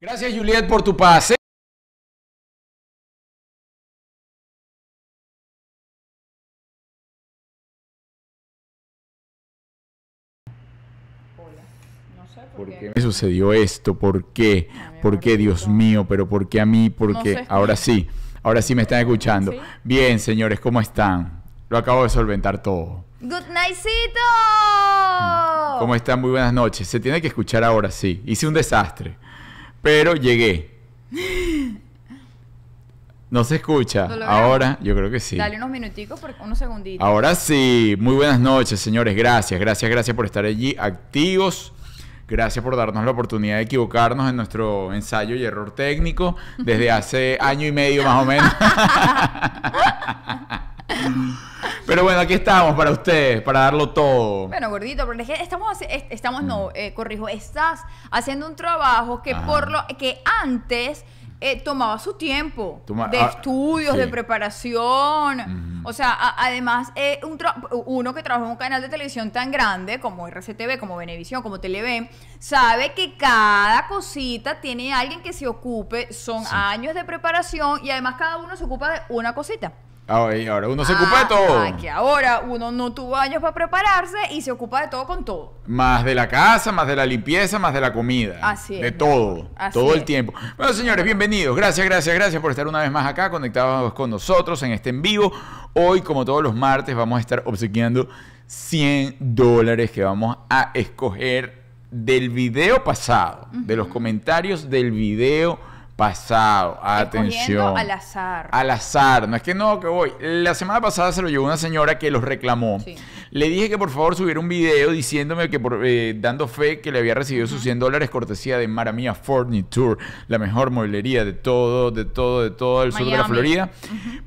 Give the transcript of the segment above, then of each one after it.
Gracias, Juliet, por tu pase. Por, ¿Por qué. me sucedió esto? ¿Por qué? ¿Por qué, Dios mío? ¿Pero por qué a mí? ¿Por No. Ahora sí, ahora sí me están escuchando. ¿Sí? Bien, señores, ¿cómo están? Lo acabo de solventar todo. ¡Good nightcito! ¿Cómo están? Muy buenas noches. Se tiene que escuchar ahora sí. Hice un desastre. Pero llegué. No se escucha. Ahora, yo creo que sí. Dale unos minuticos, por, unos segunditos. Ahora sí, muy buenas noches, señores. Gracias, gracias, gracias por estar allí activos. Gracias por darnos la oportunidad de equivocarnos en nuestro ensayo y error técnico desde hace año y medio más o menos. Pero bueno, aquí estamos para ustedes, para darlo todo. Bueno, gordito, pero es que estamos, estamos no, eh, corrijo, estás haciendo un trabajo que Mm. Ajá. por lo que antes eh, tomaba su tiempo Toma- de ah, estudios, sí. de preparación. O sea, a- además, eh, un uno que trabaja en un canal de televisión tan grande como RCTV, como Venevisión, como Televen, sabe que cada cosita tiene alguien que se ocupe, son Sí. años de preparación y además cada uno se ocupa de una cosita. Ahora, y ahora uno se ocupa de Ah, todo. ah, que ahora uno no tuvo años para prepararse y se ocupa de todo con todo. Más de la casa, más de la limpieza, más de la comida. Así es, De todo. Así todo el es. tiempo. Bueno, señores, bienvenidos. Gracias, gracias, gracias por estar una vez más acá conectados con nosotros en este en vivo. Hoy, como todos los martes, vamos a estar obsequiando 100 dólares que vamos a escoger del video pasado, de los comentarios del video pasado. Atención. al azar. Al azar, no es que no, que voy. La semana pasada se lo llevó una señora que los reclamó. Sí. Le dije que por favor subiera un video diciéndome que por, eh, dando fe que le había recibido sus 100 dólares cortesía de Maramia Furniture, la mejor mueblería de todo, de todo, de todo el sur de la Miami. Florida.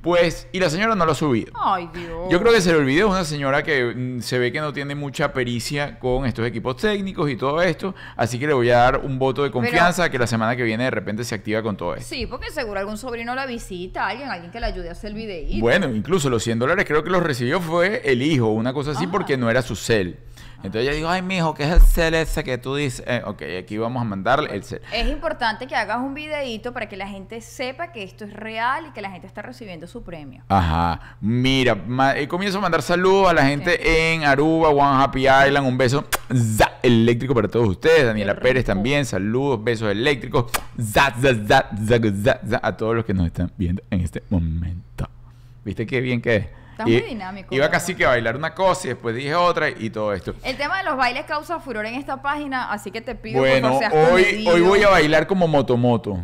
Pues, y la señora no lo ha subido. Ay, Dios. Yo creo que se le olvidó, es una señora que mm, se ve que no tiene mucha pericia con estos equipos técnicos y todo esto, así que le voy a dar un voto de confianza que la semana que viene de repente se activa con todo esto. Sí, porque seguro algún sobrino la visita, alguien, alguien que le ayude a hacer el videíto. Bueno, incluso los 100 dólares creo que los recibió fue el hijo, una cosa así, Ajá. porque no era su cel. Entonces ella dijo, ay, mijo, ¿qué es el cel ese que tú dices? Eh, ok, aquí vamos a mandarle el cel. Es importante que hagas un videíto para que la gente sepa que esto es real y que la gente está recibiendo su premio. Ajá, mira, ma- eh, comienzo a mandar saludos a la gente en Aruba, One Happy Island, un beso za, eléctrico para todos ustedes, Daniela Pérez también, saludos, besos eléctricos, za, za, za, za, za, za, a todos los que nos están viendo en este momento. ¿Viste qué bien que es? Estás muy dinámico, Iba casi que a bailar una cosa y después dije otra y todo esto. El tema de los bailes causa furor en esta página, así que te pido Bueno, favor seas hoy, comedido. hoy voy a bailar como Motomoto.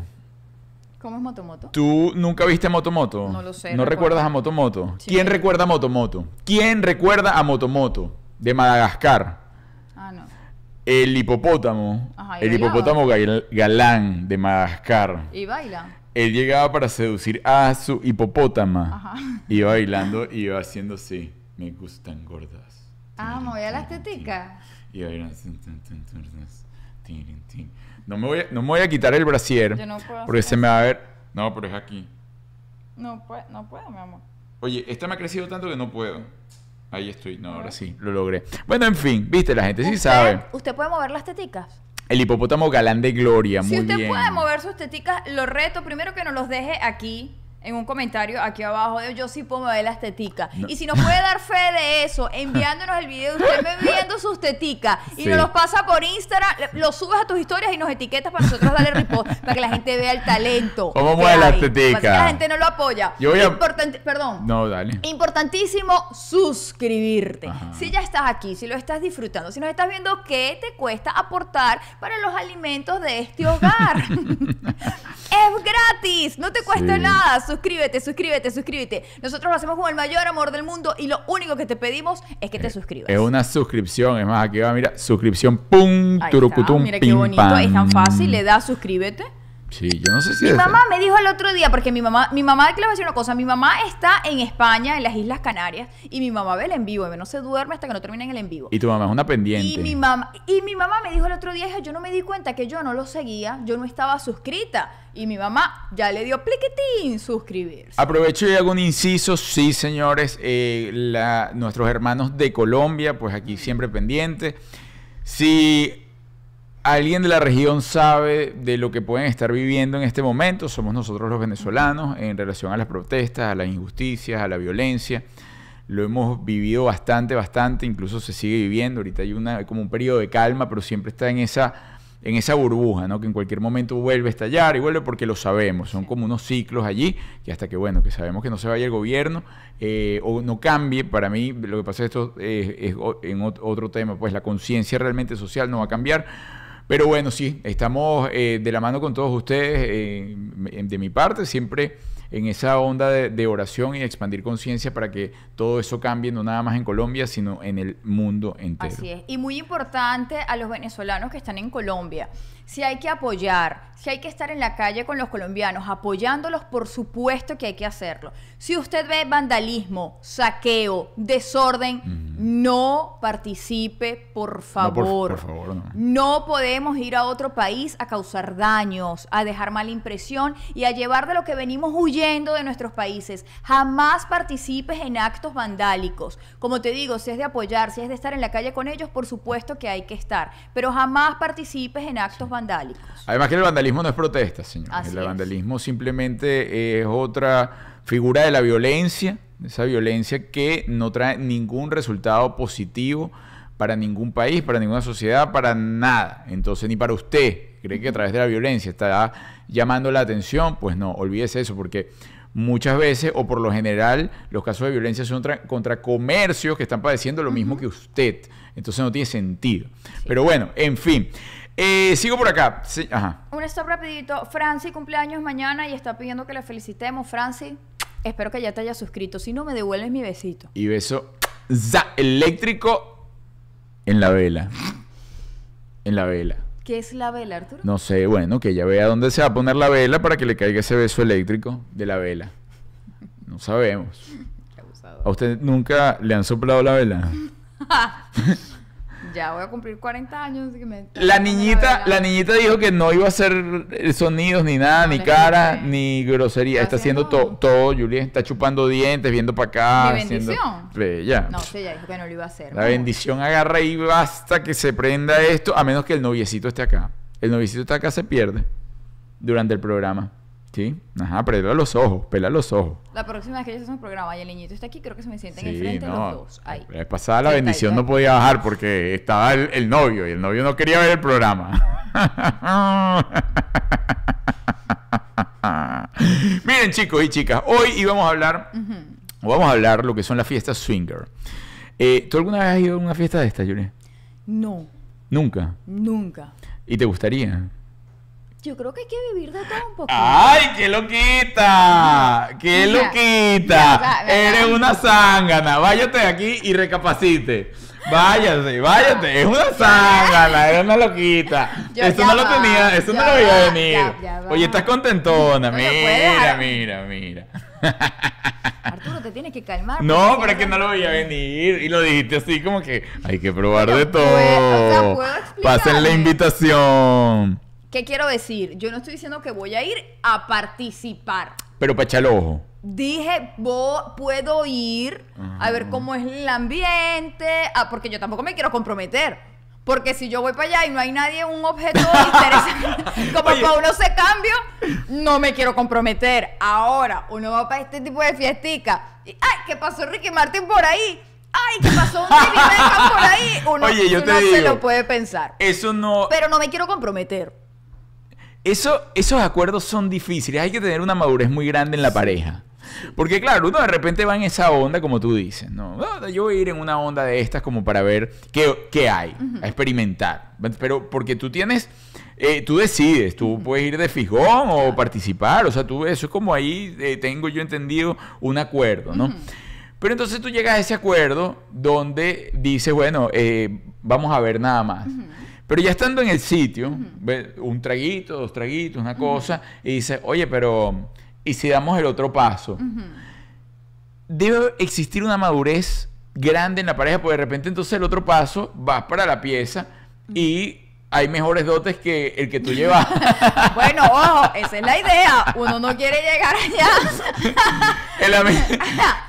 ¿Cómo es Motomoto? ¿Tú nunca viste a Motomoto? No lo sé, ¿No recuerdo. recuerdas a Motomoto? Sí. ¿Quién recuerda a Motomoto? ¿Quién recuerda a Motomoto? De Madagascar. Ah, no. El hipopótamo. Ajá, ¿y el bailaba? hipopótamo gal- galán de Madagascar. ¿Y baila? Él llegaba para seducir a su hipopótama. Ajá. Iba bailando y iba haciendo así. Me gustan gordas. Ah, movía las teticas. Y bailando. No me voy a, no me voy a quitar el brasier. Yo no puedo porque se me va a ver. No, pero es aquí. No, puedo, no puedo, mi amor. Oye, esta me ha crecido tanto que no puedo. Ahí estoy. No, ahora sí, lo logré. Bueno, en fin, viste, la gente sí ¿Usted- sabe. ¿Usted puede mover las teticas? El hipopótamo galán de gloria, muy si usted bien. puede mover sus teticas, lo reto primero que nos los deje aquí en un comentario aquí abajo de yo sí puedo mover las teticas. No. Y si nos puede dar fe de eso, enviándonos el video de usted moviendo sus teticas y Sí. nos los pasa por Instagram, lo subes a tus historias y nos etiquetas para nosotros darle repost para que la gente vea el talento. ¿Cómo mueve las teticas? Que la gente no lo apoya. Yo voy a- Importante- perdón. No, dale. Importantísimo suscribirte. Ajá. Si ya estás aquí, si lo estás disfrutando, si nos estás viendo, ¿qué te cuesta aportar para los alimentos de este hogar? es gratis, no te cuesta Sí. nada. Suscríbete, suscríbete, suscríbete. Nosotros lo hacemos con el mayor amor del mundo y lo único que te pedimos es que te suscribas. Es una suscripción, es más, aquí va, mira, suscripción, pum, turucutum, Mira qué pim, bonito, es tan pam. fácil, le das suscríbete. Sí, yo no sé si Mi mamá me dijo el otro día, porque mi mamá, mi mamá, le voy a decir una cosa, mi mamá está en España, en las Islas Canarias, y mi mamá ve el en vivo, y no se duerme hasta que no termine en el en vivo. Y tu mamá es una pendiente. Y mi mamá, y mi mamá me dijo el otro día, yo no me di cuenta que yo no lo seguía, yo no estaba suscrita. Y mi mamá ya le dio pliquetín suscribirse. Aprovecho y hago un inciso, sí señores, eh, la- nuestros hermanos de Colombia, pues aquí siempre pendientes. Si alguien de la región sabe de lo que pueden estar viviendo en este momento, somos nosotros los venezolanos en relación a las protestas, a las injusticias, a la violencia. Lo hemos vivido bastante, bastante, incluso se sigue viviendo. Ahorita hay una, como un periodo de calma, pero siempre está en esa, en esa burbuja, ¿no? Que en cualquier momento vuelve a estallar y vuelve porque lo sabemos. Son como unos ciclos allí que hasta que, bueno, que sabemos que no se vaya el gobierno eh, o no cambie. Para mí, lo que pasa es esto eh, es o- en ot- otro tema, pues la conciencia realmente social no va a cambiar. Pero bueno, sí, estamos eh, de la mano con todos ustedes. eh, de mi parte, siempre en esa onda de, de oración y expandir conciencia para que todo eso cambie, no nada más en Colombia, sino en el mundo entero. Así es. Y muy importante a los venezolanos que están en Colombia. Si hay que apoyar, si hay que estar en la calle con los colombianos, apoyándolos, por supuesto que hay que hacerlo. Si usted ve vandalismo, saqueo, desorden, no participe, por No, por- favor. por favor, no. No podemos ir a otro país a causar daños, a dejar mala impresión y a llevar de lo que venimos huyendo de nuestros países. Jamás participes en actos vandálicos. Como te digo, si es de apoyar, si es de estar en la calle con ellos, por supuesto que hay que estar. Pero jamás participes en actos vandálicos. Además que el vandalismo no es protesta, señor. Así el es. vandalismo simplemente es otra figura de la violencia, esa violencia que no trae ningún resultado positivo para ningún país, para ninguna sociedad, para nada. Entonces, ni para usted, cree que a través de la violencia está llamando la atención, pues no, olvídese eso, porque muchas veces, o por lo general, los casos de violencia son tra- contra comercios que están padeciendo lo mismo que usted. Entonces no tiene sentido. Pero bueno, en fin. Eh, sigo por acá. Sí, ajá. Un stop rapidito. Franci cumpleaños mañana y está pidiendo que la felicitemos. Franci, espero que ya te hayas suscrito. Si no, me devuelves mi besito. Y beso za, eléctrico en la vela. En la vela. ¿Qué es la vela, Arturo? No sé, bueno, que ella vea dónde se va a poner la vela para que le caiga ese beso eléctrico de la vela. No sabemos. Qué abusador. ¿A usted nunca le han soplado la vela? Ya voy a cumplir 40 años. así que me- La niñita, la niñita dijo que no iba a hacer eh, sonidos ni nada, No, ni cara, ni grosería. Está Está haciendo haciendo- to- todo, Julián. Está chupando dientes, viendo para acá. ¿Mi haciendo- bendición? Bella. No, sí, ya dijo que no lo iba a hacer. La No. bendición agarra y basta que se prenda esto, a menos que el noviecito esté acá. El noviecito está acá, se pierde durante el programa. ¿Sí? Ajá, pela los ojos, pela los ojos. La próxima vez que ellos hacen un programa y el niñito está aquí, creo que se me sienten Sí, enfrente no. los dos. Ahí. La vez pasada la bendición ahí, no podía bajar porque estaba el, el novio y el novio no quería ver el programa. Miren chicos y chicas, hoy íbamos a hablar, vamos a hablar lo que son las fiestas swinger. Eh, ¿Tú alguna vez has ido a una fiesta de esta, Julia? No, Nunca. nunca. ¿Y te gustaría? Yo creo que hay que vivir de todo un poco. ¡Ay, qué loquita! ¡Qué Mira, loquita! mira, Eres una zángana. Váyate de aquí y recapacite. Váyase, váyate. Es una zángana, eres una loquita. Yo- eso no lo tenía, eso no lo veía venir. ya-. Oye, estás contentona. Mira, mira, mira. Arturo, te tienes que calmar. No, pero es que no lo veía venir. Y lo dijiste así como que hay que probar de puedo- o sea, todo. Pasen la invitación. ¿Qué quiero decir? Yo no estoy diciendo que voy a ir a participar. Pero para echar el ojo. Dije, vo- puedo ir a ver cómo es el ambiente, ah, porque yo tampoco me quiero comprometer. Porque si yo voy para allá y no hay nadie, un objeto interesante, como Oye. para uno se cambio, no me quiero comprometer. Ahora, uno va para este tipo de fiestica. Y, ¡Ay, qué pasó Ricky Martin por ahí! ¡Ay, qué pasó un David Beckham por ahí! Uno, Oye, yo te uno se digo. lo puede pensar. Eso no. Pero no me quiero comprometer. Eso, esos acuerdos son difíciles. Hay que tener una madurez muy grande en la pareja. Porque claro, uno de repente va en esa onda, como tú dices, ¿no? Yo voy a ir en una onda de estas como para ver qué, qué hay, a experimentar. Pero porque tú tienes, eh, tú decides, tú puedes ir de fijón o participar, o sea, tú, eso es como ahí, eh, tengo yo entendido, un acuerdo, ¿no? Pero entonces tú llegas a ese acuerdo donde dices, bueno, eh, vamos a ver nada más. Pero ya estando en el sitio, un traguito, dos traguitos, una cosa, y dice, oye, pero, ¿y si damos el otro paso? Debe existir una madurez grande en la pareja, porque de repente entonces el otro paso vas para la pieza y hay mejores dotes que el que tú llevas. Bueno, ojo, esa es la idea. Uno no quiere llegar allá. el, ami-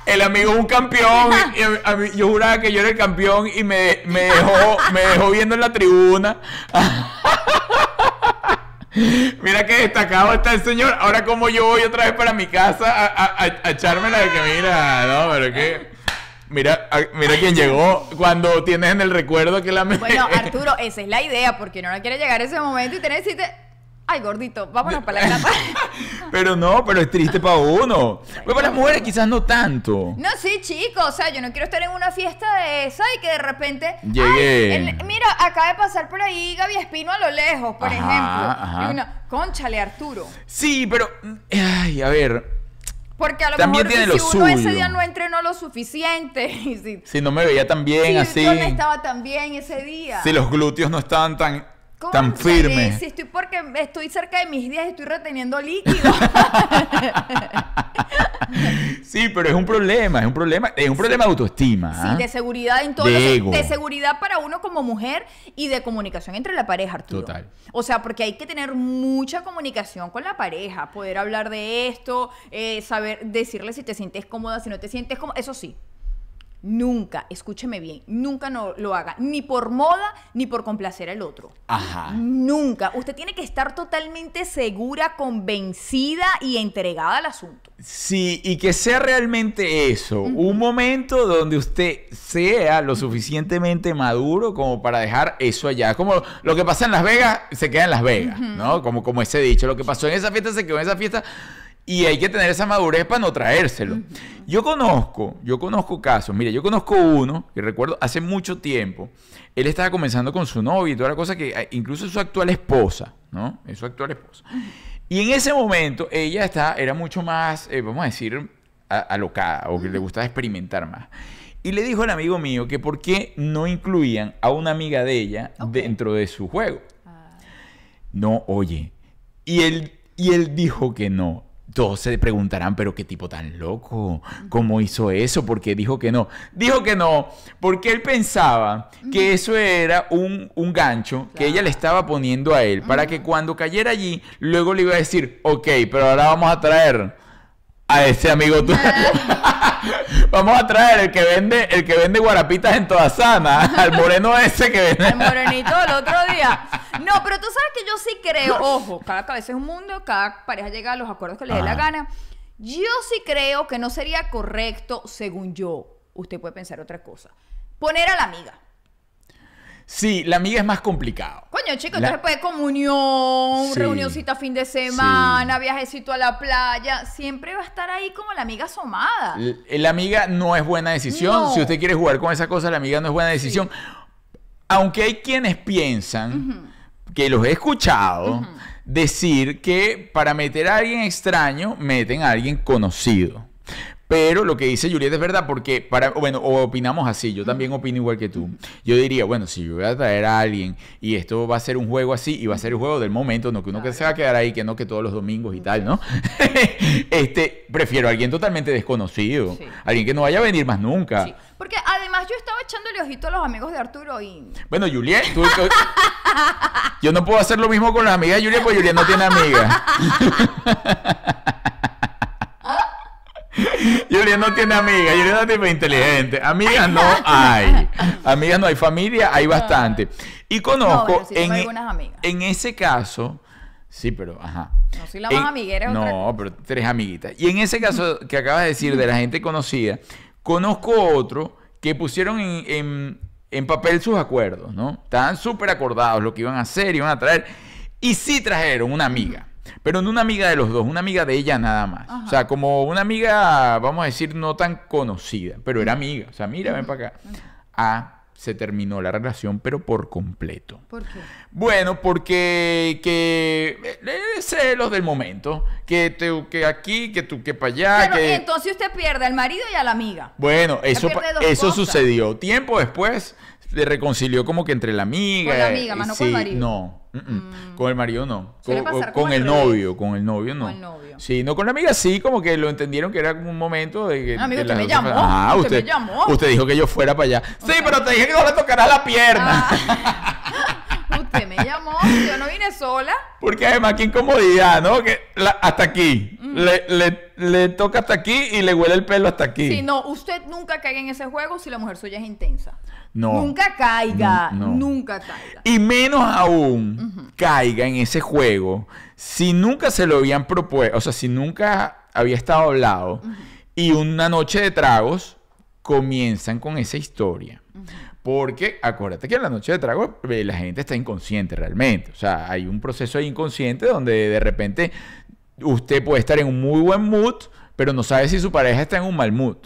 el amigo es un campeón. y a mí- yo juraba que yo era el campeón y me, me dejó, me dejó viendo en la tribuna. Mira qué destacado está el señor. Ahora como yo voy otra vez para mi casa a, a, a- a echármela de que mira, no, pero que... Mira, a- mira quién llegó cuando tienes en el recuerdo que la... Bueno, Arturo, esa es la idea, porque no quiere llegar a ese momento y tener que decirte, ay, gordito, vámonos para la casa. Pero no, pero es triste para uno. Pero para las mujeres quizás no tanto. No, sí, chicos, o sea, yo no quiero estar en una fiesta de esa y que de repente. Llegue. "Ay, el- mira, acaba de pasar por ahí Gaby Espino a lo lejos, por Ajá, ejemplo. ajá. Y una, conchale, Arturo. Sí, pero... Ay, a ver... Porque a lo También mejor tiene si lo uno ese día no entrenó lo suficiente, y si, Si no me veía tan bien si así... yo no estaba tan bien ese día. Si los glúteos no estaban tan, tan firmes. Si estoy porque estoy cerca de mis días y estoy reteniendo líquido. Sí, pero es un problema, es un problema, es un problema de autoestima. ¿ah? Sí, de seguridad en todo. De ego. de seguridad para uno como mujer y de comunicación entre la pareja, Arturo. Total. O sea, porque hay que tener mucha comunicación con la pareja, poder hablar de esto, eh, saber decirle si te sientes cómoda, si no te sientes cómoda. Eso sí. Nunca, escúcheme bien, nunca no lo haga, ni por moda, ni por complacer al otro. Ajá. Nunca. Usted tiene que estar totalmente segura, convencida y entregada al asunto. Sí, y que sea realmente eso, un momento donde usted sea lo suficientemente maduro como para dejar eso allá. Como lo que pasa en Las Vegas, se queda en Las Vegas, ¿no? Como, como ese dicho, lo que pasó en esa fiesta se quedó en esa fiesta y hay que tener esa madurez para no traérselo. Yo conozco, yo conozco casos, mire, yo conozco uno, que recuerdo hace mucho tiempo, él estaba comenzando con su novia y toda la cosa que eh, incluso su actual esposa, ¿no? Es su actual esposa. Y en ese momento ella está, era mucho más, eh, vamos a decir, a- alocada o que le gustaba experimentar más. Y le dijo al amigo mío que por qué no incluían a una amiga de ella Ok. dentro de su juego. No, oye. Y él, y él dijo que no. Todos se preguntarán, pero qué tipo tan loco. ¿Cómo hizo eso? ¿Por qué dijo que no? Dijo que no, porque él pensaba que eso era un, un gancho que ella le estaba poniendo a él para que cuando cayera allí, luego le iba a decir, ok, pero ahora vamos a traer a ese amigo tuyo. vamos a traer el que vende, el que vende guarapitas en toda sana, al moreno ese que vende. El morenito del otro día. No, pero tú sabes que yo sí creo, ojo, cada cabeza es un mundo, cada pareja llega a los acuerdos que le dé la Ajá. gana. Yo sí creo que no sería correcto, según yo, usted puede pensar otra cosa, poner a la amiga. Sí, la amiga es más complicado. Coño, chicos, La- entonces puede comunión, Sí. reunioncita fin de semana, viajecito a la playa. Siempre va a estar ahí como la amiga asomada. L- La amiga no es buena decisión. No. Si usted quiere jugar con esa cosa, la amiga no es buena decisión. Aunque hay quienes piensan, que los he escuchado, decir que para meter a alguien extraño, meten a alguien conocido. Pero lo que dice Julieta es verdad, porque para, bueno, o opinamos así, yo también opino igual que tú. Yo diría, bueno, si yo voy a traer a alguien y esto va a ser un juego así, y va a ser el juego del momento, no que uno que se va a quedar ahí, que no que todos los domingos y tal, ¿no? este, prefiero a alguien totalmente desconocido, Sí. alguien que no vaya a venir más nunca. Sí, porque además yo estaba echándole ojito a los amigos de Arturo y... Bueno, Juliet, tú- tú- yo no puedo hacer lo mismo con las amigas de Juliet, porque Juliet no tiene amigas. Juliet no tiene amigas, Juliet es una tipa inteligente. Amigas no hay. Amigas no hay. Familia hay bastante. Y No, conozco bueno, sí tengo en, e- algunas amigas. en ese caso, sí, pero ajá. No soy la más En- amiguera, es otra No, pero tres amiguitas. Y en ese caso que acabas de decir de la gente conocida, conozco otro que pusieron en, en- en papel sus acuerdos, ¿no? Estaban súper acordados lo que iban a hacer, iban a traer. Y sí trajeron una amiga. Pero no una amiga de los dos, una amiga de ella nada más. O sea, como una amiga, vamos a decir, no tan conocida, pero era amiga. O sea, mira, ven para acá. Ah, se terminó la relación, pero por completo. ¿Por qué? Bueno, porque que eh, celos del momento, que te, que aquí, que tú que para allá, Pero que entonces usted pierde al marido y a la amiga. bueno, eso eso cosas. sucedió tiempo después. Se reconcilió como que entre la amiga. Con la amiga, más no con el marido. No, mm, mm. con el marido no. Con, pasar con el novio, con el novio no. Con el novio. Sí, no con la amiga sí, como que lo entendieron que era como un momento de que... Ah, amigo, de usted me llamó, usted usted, me llamó. usted dijo que yo fuera para allá. Sí, sea- pero te dije que no le tocará la pierna. Ah, usted me llamó, yo no vine sola. Porque además, qué incomodidad, ¿no? Que la- hasta aquí. Le, le- le toca hasta aquí y le huele el pelo hasta aquí. Sí, no, usted nunca caiga en ese juego si la mujer suya es intensa. No. Nunca caiga, No, no. nunca caiga. Y menos aún caiga en ese juego si nunca se lo habían propuesto, o sea, si nunca había estado hablado y una noche de tragos comienzan con esa historia. Porque acuérdate que en la noche de tragos eh, la gente está inconsciente realmente. O sea, hay un proceso inconsciente donde de repente usted puede estar en un muy buen mood, pero no sabe si su pareja está en un mal mood.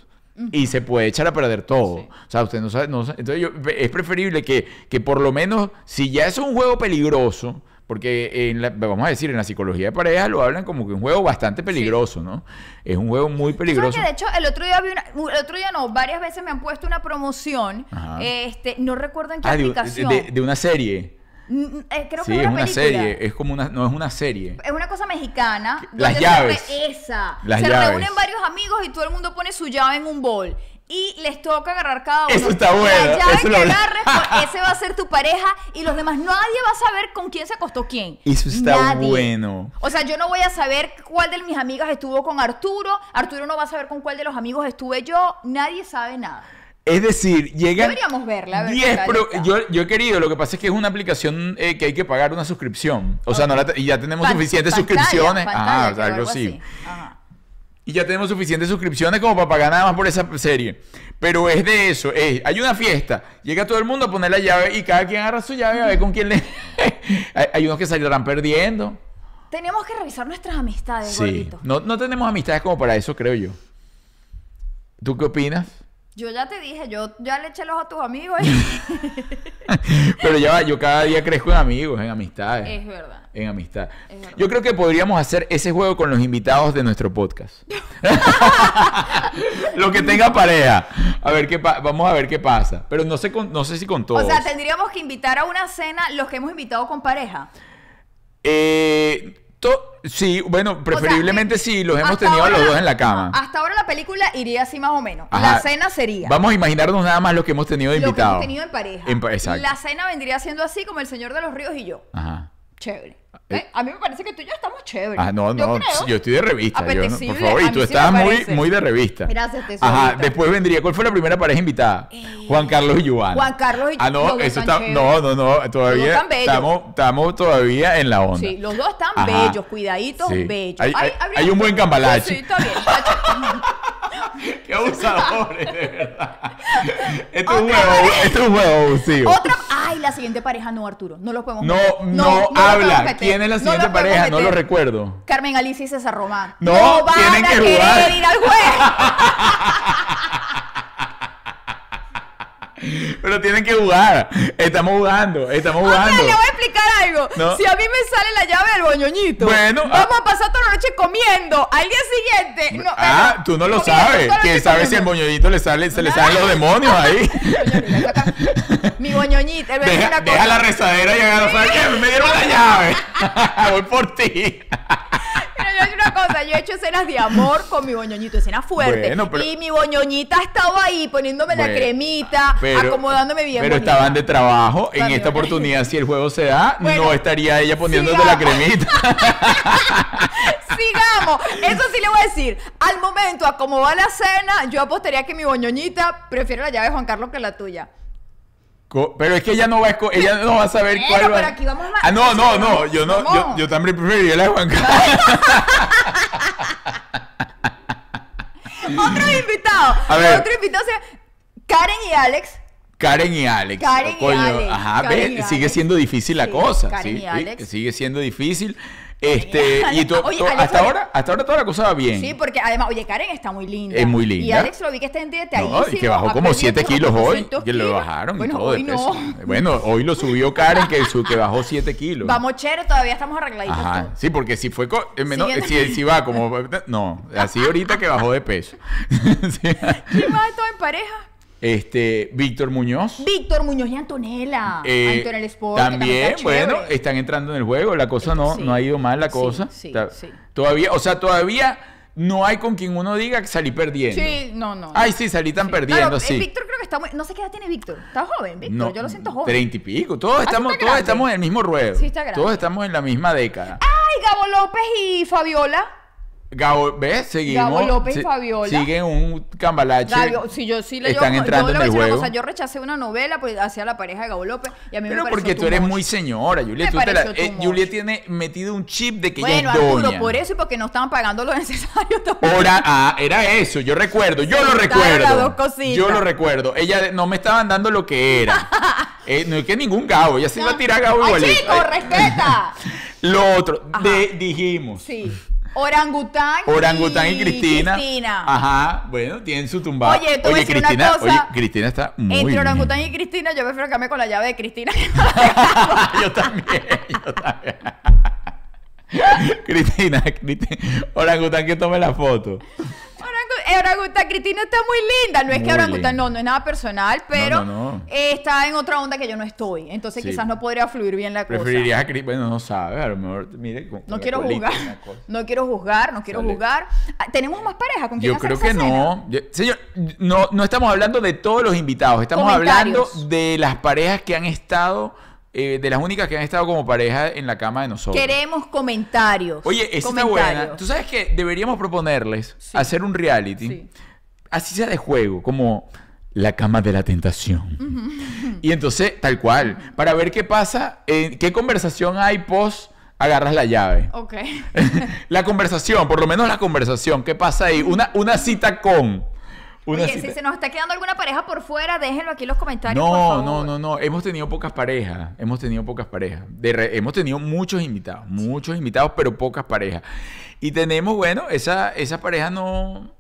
Y se puede echar a perder todo. Sí. O sea, usted no sabe. no sabe- entonces, yo- es preferible que, que por lo menos, si ya es un juego peligroso, porque en la- vamos a decir, en la psicología de pareja lo hablan como que un juego bastante peligroso, ¿no? Es un juego muy ¿Sabes peligroso. que de hecho el otro día vi una, el otro día no, varias veces me han puesto una promoción, Ajá. este, no recuerdo en qué Ah, de, aplicación. de- de una serie. Eh, creo sí, que es una película. serie. Es como una. No es una serie. Es una cosa mexicana. Las llaves. Se esa. Las se llaves. reúnen varios amigos y todo el mundo pone su llave en un bol. Y les toca agarrar cada uno. Eso está bueno, La llave eso que lo- agarres, pues, ese va a ser tu pareja. Y los demás, nadie va a saber con quién se acostó quién. Eso está Nadie. bueno. O sea, yo no voy a saber cuál de mis amigas estuvo con Arturo. Arturo no va a saber con cuál de los amigos estuve yo. Nadie sabe nada. Es decir, llegan. Deberíamos verla, ver 10 qué tal pro- está. yo, yo he querido, lo que pasa es que es una aplicación eh, que hay que pagar una suscripción. O sea, no la y ya tenemos Pan- suficientes pantalla, suscripciones. pantalla, Ajá, creo, algo así. Ajá. Y ya tenemos suficientes suscripciones como para pagar nada más por esa serie. Pero es de eso, es, hay una fiesta, llega todo el mundo a poner la llave y cada quien agarra su llave a ver con quién le... hay, hay unos que saldrán perdiendo. Tenemos que revisar nuestras amistades, Sí, gordito. no, no tenemos amistades como para eso, creo yo. ¿Tú qué opinas? Yo ya te dije, yo ya le eché ojo a tus amigos. y- Pero ya va, yo cada día crezco en amigos, en amistades. es verdad. En amistad. Es verdad. Yo creo que podríamos hacer ese juego con los invitados de nuestro podcast. Lo que tenga pareja. A ver qué pa- vamos a ver qué pasa. Pero no sé con- no sé si con todos. O sea, tendríamos que invitar a una cena los que hemos invitado con pareja. Eh, to- sí, bueno, O sea, preferiblemente sí, los hemos tenido a los dos en la cama. Hasta ahora la película iría así más o menos. Ajá. La cena sería. Vamos a imaginarnos nada más lo que hemos tenido de lo que invitados. hemos tenido en pareja. En exacto. La cena vendría siendo así como el Señor de los Ríos y yo. Ajá. Chévere. Eh. ¿Eh? A mí me parece que tú y yo estamos chéveres. Ah, no, Yo no, creo. yo estoy de revista. yo no- por favor, y tú sí estás me muy, muy de revista. Gracias, tesorito. Ajá, después vendría, ¿cuál fue la primera pareja invitada? Juan Carlos y. Eh, Juan Carlos y- Ah, no, eso está, no, no, no, todavía estamos, estamos todavía en la onda. Sí, los dos están Ajá. bellos, cuidaditos, Sí. bellos. Hay- hay- habría- hay un buen cambalache. Sí, está bien. Qué abusadores, de verdad. Esto es un juego, esto es un juego abusivo. Otra. La siguiente pareja no, Arturo. No lo podemos No, meter. no, podemos habla. ¿Quién es la No siguiente pareja? No lo recuerdo. Carmen Alicia y César Román. No, van tienen a que querer jugar. ir al juego. Pero tienen que jugar. Estamos jugando, estamos jugando. le voy a explicar algo. No. Si a mí me sale la llave del boñoñito, Bueno, vamos ah. a pasar toda la noche comiendo. Al día siguiente. no, ah, tú no lo sabes. ¿Quién sabe si el comiendo. moñonito le sale, se le salen los demonios ahí? Mi dice Deja, deja la rezadera y agarra. Me dieron la llave. Voy por ti. Yo decir una cosa, yo he hecho escenas de amor con mi boñoñito, escenas fuertes. Bueno, pero- Y mi boñoñita estaba ahí poniéndome la cremita, acomodándome bien. Pero bonita. estaban de trabajo. En esta oportunidad, si el juego se da, Bueno, no estaría ella poniéndote la cremita. Sigamos. Eso sí le voy a decir. Al momento, a cómo va la cena, yo apostaría que mi boñoñita prefiere la llave de Juan Carlos que la tuya. Pero es que ella no va a ella no va a saber Bueno, cuál va. pero aquí vamos a- Ah, no, no, no. Yo no, yo, yo también preferiría la de Juan Carlos. Otro invitado. A ver. Otro invitado Karen y Alex. Karen y Alex. Karen y Alex. Ajá, Karen ve, y sigue Alex. siendo difícil la Sí, cosa. Karen sí, y sí, Alex. sigue siendo difícil. Este, y Oye, Alex hasta ahora, hasta ahora toda la cosa va bien. Sí, porque además, oye, Karen está muy linda. Es muy linda. Y Alex lo vi que está en dieteadísimo. No, y que bajó como perdido 7 como kilos hoy. 400 Que lo bajaron bueno, y todo hoy de peso. no. Bueno, hoy lo subió Karen que, su, que bajó 7 kilos. Vamos chévere, todavía estamos arregladitos Ajá, todos. sí, porque si fue eh, si, si va como no, así ahorita que bajó de peso. Sí. ¿Quién más ha estado en pareja? Este, Víctor Muñoz. Víctor Muñoz y Antonella. Eh, Antonella Sport. también, bueno, están entrando en el juego. La cosa no, Sí. no ha ido mal, la cosa. sí, sí. Todavía, o sea, todavía no hay con quien uno diga que salí perdiendo. Sí, no, no. Ay, sí, salí tan perdiendo, Claro, eh, sí. Víctor creo que está muy... No sé qué edad tiene Víctor. Está joven, Víctor. No, Yo lo siento joven. Treinta y pico. Todos estamos, todos grande. estamos en el mismo ruedo. Sí está grande. Todos estamos en la misma década. Ay, Gabo López y Fabiola. Gabo, ¿ves? Seguimos. Gabo López y Fabiola. Siguen un cambalache. Si yo sí le Están yo, entrando yo en el juego. cosa, yo rechacé una novela pues hacia la pareja de Gabo López y a mí me Pero porque tú eres much. muy señora, Julia. Me Tú te la- pareció too eh. Julia tiene metido un chip de que Bueno, ella es Arturo, doña. por eso y porque no estaban pagando lo necesario. Ahora, ah, era eso, yo recuerdo, yo Se lo recuerdo. Yo lo recuerdo. Ella no me estaban dando lo que era. Eh, no es que ningún Gabo, ella se iba a tirar Gabo ¡Ay, igualito. chico, respeta! Lo otro, de- dijimos. Sí. Orangután. Orangután y Cristina. Cristina. Ajá, bueno, tienen su tumbado. Oye, decir una Cristina, cosa. oye, Cristina está muy Entre bien. Orangután y Cristina, yo prefiero quedarme con la llave de Cristina. yo también, yo también. Cristina, Cristina, orangután que tome la foto. Eh, Orangután, Cristina está muy linda. No es Muy que Orangután, linda. no, no es nada personal, pero no, no. eh, está en otra onda que yo no estoy. Entonces Sí. quizás no podría fluir bien la cosa. Preferirías a Cristina, bueno, no sabes, a lo mejor, mire. con- No quiero juzgar. No quiero juzgar, no quiero juzgar. ¿Tenemos más pareja con quién Yo hacer creo esa que cena? no. Yo- señor, no, no estamos hablando de todos los invitados, estamos hablando de las parejas que han estado, eh, de las únicas que han estado como pareja en la cama de nosotros. Queremos comentarios. Oye, esa está buena. Tú sabes que deberíamos proponerles Sí. hacer un reality, Sí. así sea de juego, como la cama de la tentación. Y entonces, tal cual, para ver qué pasa, eh, qué conversación hay post agarras la llave. Ok. la conversación, por lo menos la conversación, ¿qué pasa ahí? Una, una cita con. Oye, si se nos está quedando alguna pareja por fuera, déjenlo aquí en los comentarios. por No, favor. no, no, no. Hemos tenido pocas parejas. Hemos tenido pocas parejas. De re- hemos tenido muchos invitados. Muchos invitados, pero pocas parejas. Y tenemos, bueno, esa, esa pareja no,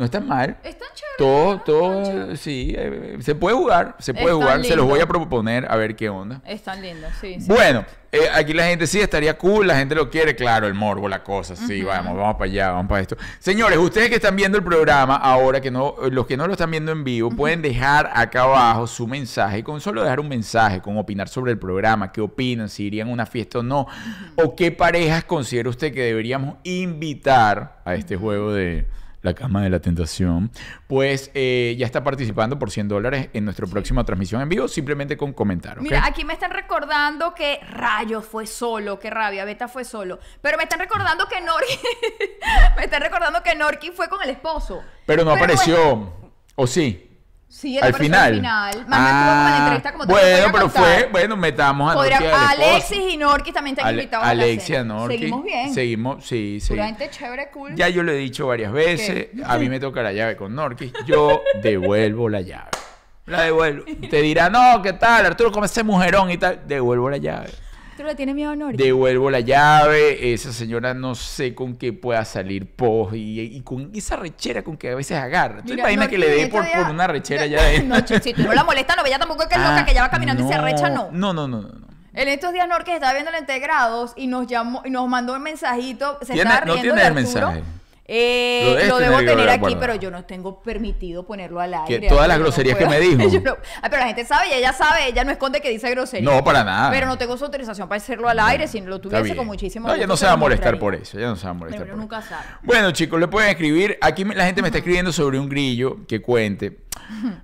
no está mal. Están chéveres. Todo. Están todo, sí. eh, se puede jugar, se puede Están jugar. Se los voy a proponer a ver qué onda. Están lindos, sí. sí. Bueno, eh, aquí la gente sí estaría cool, la gente lo quiere, claro, el morbo, la cosa, sí, vamos, vamos para allá, vamos para esto. Señores, ustedes que están viendo el programa ahora, que no, los que no lo están viendo en vivo, pueden dejar acá abajo su mensaje, con solo dejar un mensaje, con opinar sobre el programa, qué opinan, si irían a una fiesta o no, o qué parejas considera usted que deberíamos invitar a este juego de la cama de la tentación, pues eh, ya está participando por 100 dólares en nuestra próxima transmisión en vivo, simplemente con comentar. Mira, aquí me están recordando que Rayos fue solo, qué rabia, Beta fue solo. Pero me están recordando que Norki. me están recordando que Norki fue con el esposo. Pero no apareció. ¿O sí? Sí, al final. al final. Más como en la entrevista como bueno, pero contar. fue, bueno, metamos a. Alexis y Norki también están Ale- invitados Alexia, cena. Norqui. Seguimos bien. Seguimos, sí, sí. Gente chévere, cool. Ya yo lo he dicho varias veces. A mí me toca la llave con Norquis. Yo devuelvo la llave. La devuelvo. Te dirá, no, ¿qué tal? Arturo, como ese mujerón y tal. Devuelvo la llave. ¿Tú le tienes miedo a Norki? Devuelvo la llave. Esa señora no sé con qué pueda salir pos. Y, y con esa rechera con que a veces agarra. ¿Tú imaginas que le dé por, por una rechera ya de No, si tú no la molesta, no, ella tampoco es que es loca, Ah, que ella va caminando y se arrecha, no. No, no, no, no. no. En estos días Norque estaba viendo la Integrados y nos llamó y nos mandó un mensajito. Se ¿Tiene- estaba no riendo tiene de el mensaje? Eh, Lo lo, debes debo tener aquí, pero yo no tengo permitido ponerlo al aire. Que todas las no groserías que me dijo. No- Ay, pero la gente sabe y ella sabe, ella no esconde que dice grosería. No, para nada. Pero no tengo su autorización para hacerlo al aire. Si lo tuviese con muchísimo No, ella no se va a molestar por eso. Ella no se va a molestar Pero por nunca eso. sabe. Bueno, chicos, le pueden escribir. Aquí la gente me está escribiendo sobre un grillo que cuente.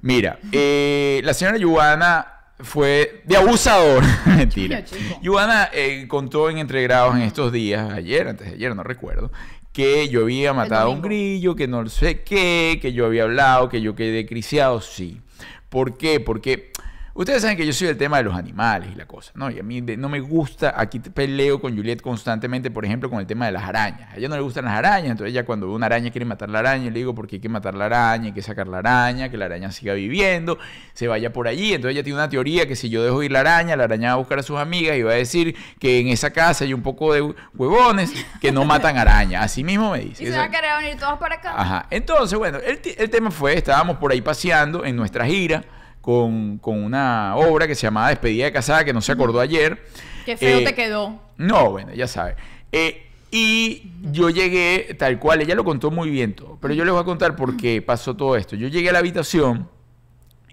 Mira, eh, la señora Yuana fue de abusador. Mentira. Yuana eh, contó en entregrados en estos días, ayer, antes de ayer, no recuerdo, que yo había matado a un grillo, que no sé qué, que yo había hablado, que yo quedé criciado. Sí. ¿Por qué? Porque ustedes saben que yo soy del tema de los animales y la cosa, ¿no? Y a mí no me gusta, aquí peleo con Juliet constantemente, por ejemplo, con el tema de las arañas. A ella no le gustan las arañas, entonces ella cuando ve una araña quiere matar la araña, le digo porque hay que matar la araña, hay que sacar la araña, que la araña siga viviendo, se vaya por allí. Entonces ella tiene una teoría que si yo dejo ir la araña, la araña va a buscar a sus amigas y va a decir que en esa casa hay un poco de huevones que no matan araña. Así mismo me dice. Y se van a querer venir todos para acá. Ajá. Entonces, bueno, el, el tema fue, estábamos por ahí paseando en nuestra gira con, con una obra que se llamaba Despedida de Casada, que no se acordó ayer. Qué feo Eh, te quedó. No, bueno, ya sabe. Eh, y yo llegué tal cual, ella lo contó muy bien todo, pero yo les voy a contar por qué pasó todo esto. Yo llegué a la habitación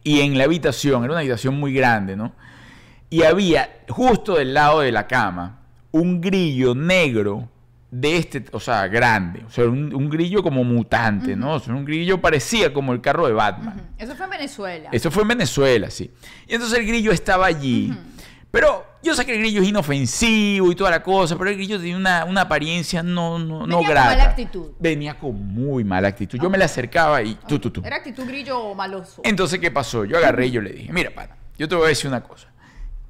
Y en la habitación, era una habitación muy grande, ¿no? Y había justo del lado de la cama un grillo negro de este, o sea, grande, o sea, un, un grillo como mutante, ¿no? O sea, un grillo parecía como el carro de Batman. Eso fue en Venezuela. Eso fue en Venezuela, sí. Y entonces el grillo estaba allí. Pero yo sé que el grillo es inofensivo y toda la cosa, pero el grillo tenía una, una apariencia no, no, no Venía con grata. mala actitud. Venía con muy mala actitud. Yo me le acercaba y tú, tú, tú. Era actitud grillo maloso. Entonces, ¿qué pasó? Yo agarré y yo le dije, mira, pana, yo te voy a decir una cosa.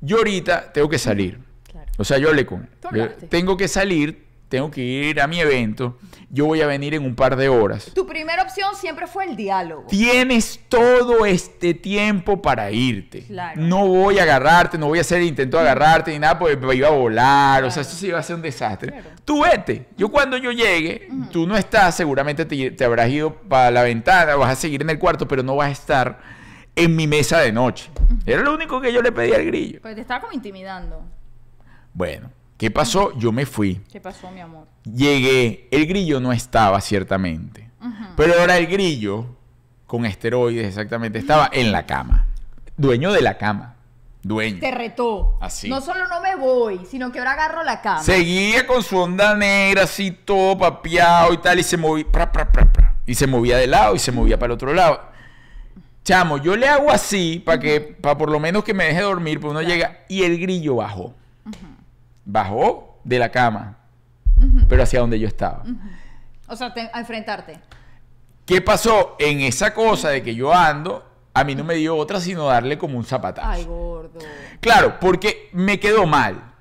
Yo ahorita tengo que salir. Claro. O sea, yo hablé con él. Tengo que salir, tengo que ir a mi evento. Yo voy a venir en un par de horas. Tu primera opción siempre fue el diálogo. Tienes todo este tiempo para irte. Claro. No voy a agarrarte, no voy a hacer el intento de agarrarte ni nada porque me iba a volar. O sea, esto sí iba a ser un desastre. Claro. Tú vete. Yo cuando yo llegue, tú no estás, seguramente te, te habrás ido para la ventana, vas a seguir en el cuarto, pero no vas a estar en mi mesa de noche. Era lo único que yo le pedí al grillo. Pues te estaba como intimidando. Bueno, ¿qué pasó? Yo me fui. ¿Qué pasó, mi amor? Llegué, el grillo no estaba ciertamente. Pero ahora el grillo, con esteroides exactamente, estaba en la cama. Dueño de la cama. Dueño. Te retó. Así. No solo no me voy, sino que ahora agarro la cama. Seguía con su onda negra, así todo papeado y tal, y se movía, pra, pra, pra, pra, y se movía de lado y se movía para el otro lado. Chamo, yo le hago así para que, para por lo menos que me deje dormir, pues uno llega y el grillo bajó. Bajó de la cama, pero hacia donde yo estaba. O sea, te- a enfrentarte. ¿Qué pasó? En esa cosa de que yo ando, a mí no me dio otra sino darle como un zapatazo. Ay, gordo. Claro, porque me quedó mal.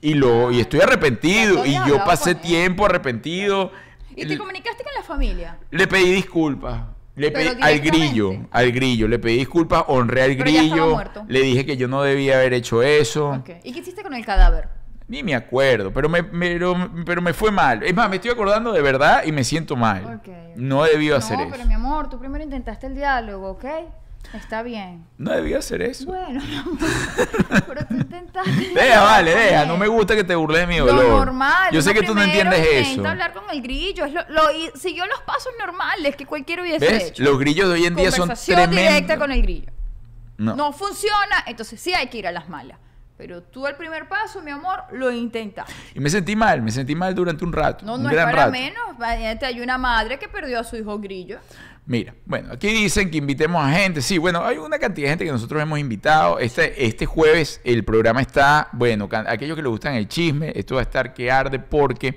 Y lo y estoy arrepentido. Y yo pasé tiempo arrepentido. ¿Y te comunicaste con la familia? Le pedí disculpas. Le pedí al grillo, al grillo, le pedí disculpas, honré al Pero ya estaba grillo, le dije que yo no debía haber hecho eso. ¿Y qué hiciste con el cadáver? Ni me acuerdo, pero me, pero, pero me fue mal. Es más, me estoy acordando de verdad y me siento mal. Ok. No debió hacer no, eso. pero mi amor, tú primero intentaste el diálogo, ¿ok? Está bien. No debía hacer eso. Bueno, amor, pero tú intentaste. Deja, vale, deja. No me gusta que te burles de mi Lo dolor. normal. Yo sé que tú no entiendes eso. intenta hablar con el grillo. Es lo, lo- y siguió los pasos normales que cualquiera hubiese ¿Ves? hecho. Los grillos de hoy en día son Conversación tremendos. directa con el grillo. No. No funciona, entonces sí hay que ir a las malas. Pero tú el primer paso, mi amor, lo intentas. Y me sentí mal, me sentí mal durante un rato. No, un no es para rato. menos. Hay una madre que perdió a su hijo grillo. Mira, bueno, aquí dicen que invitemos a gente. Sí, bueno, hay una cantidad de gente que nosotros hemos invitado. Este, este jueves el programa está, bueno, aquellos que les gustan el chisme, esto va a estar que arde porque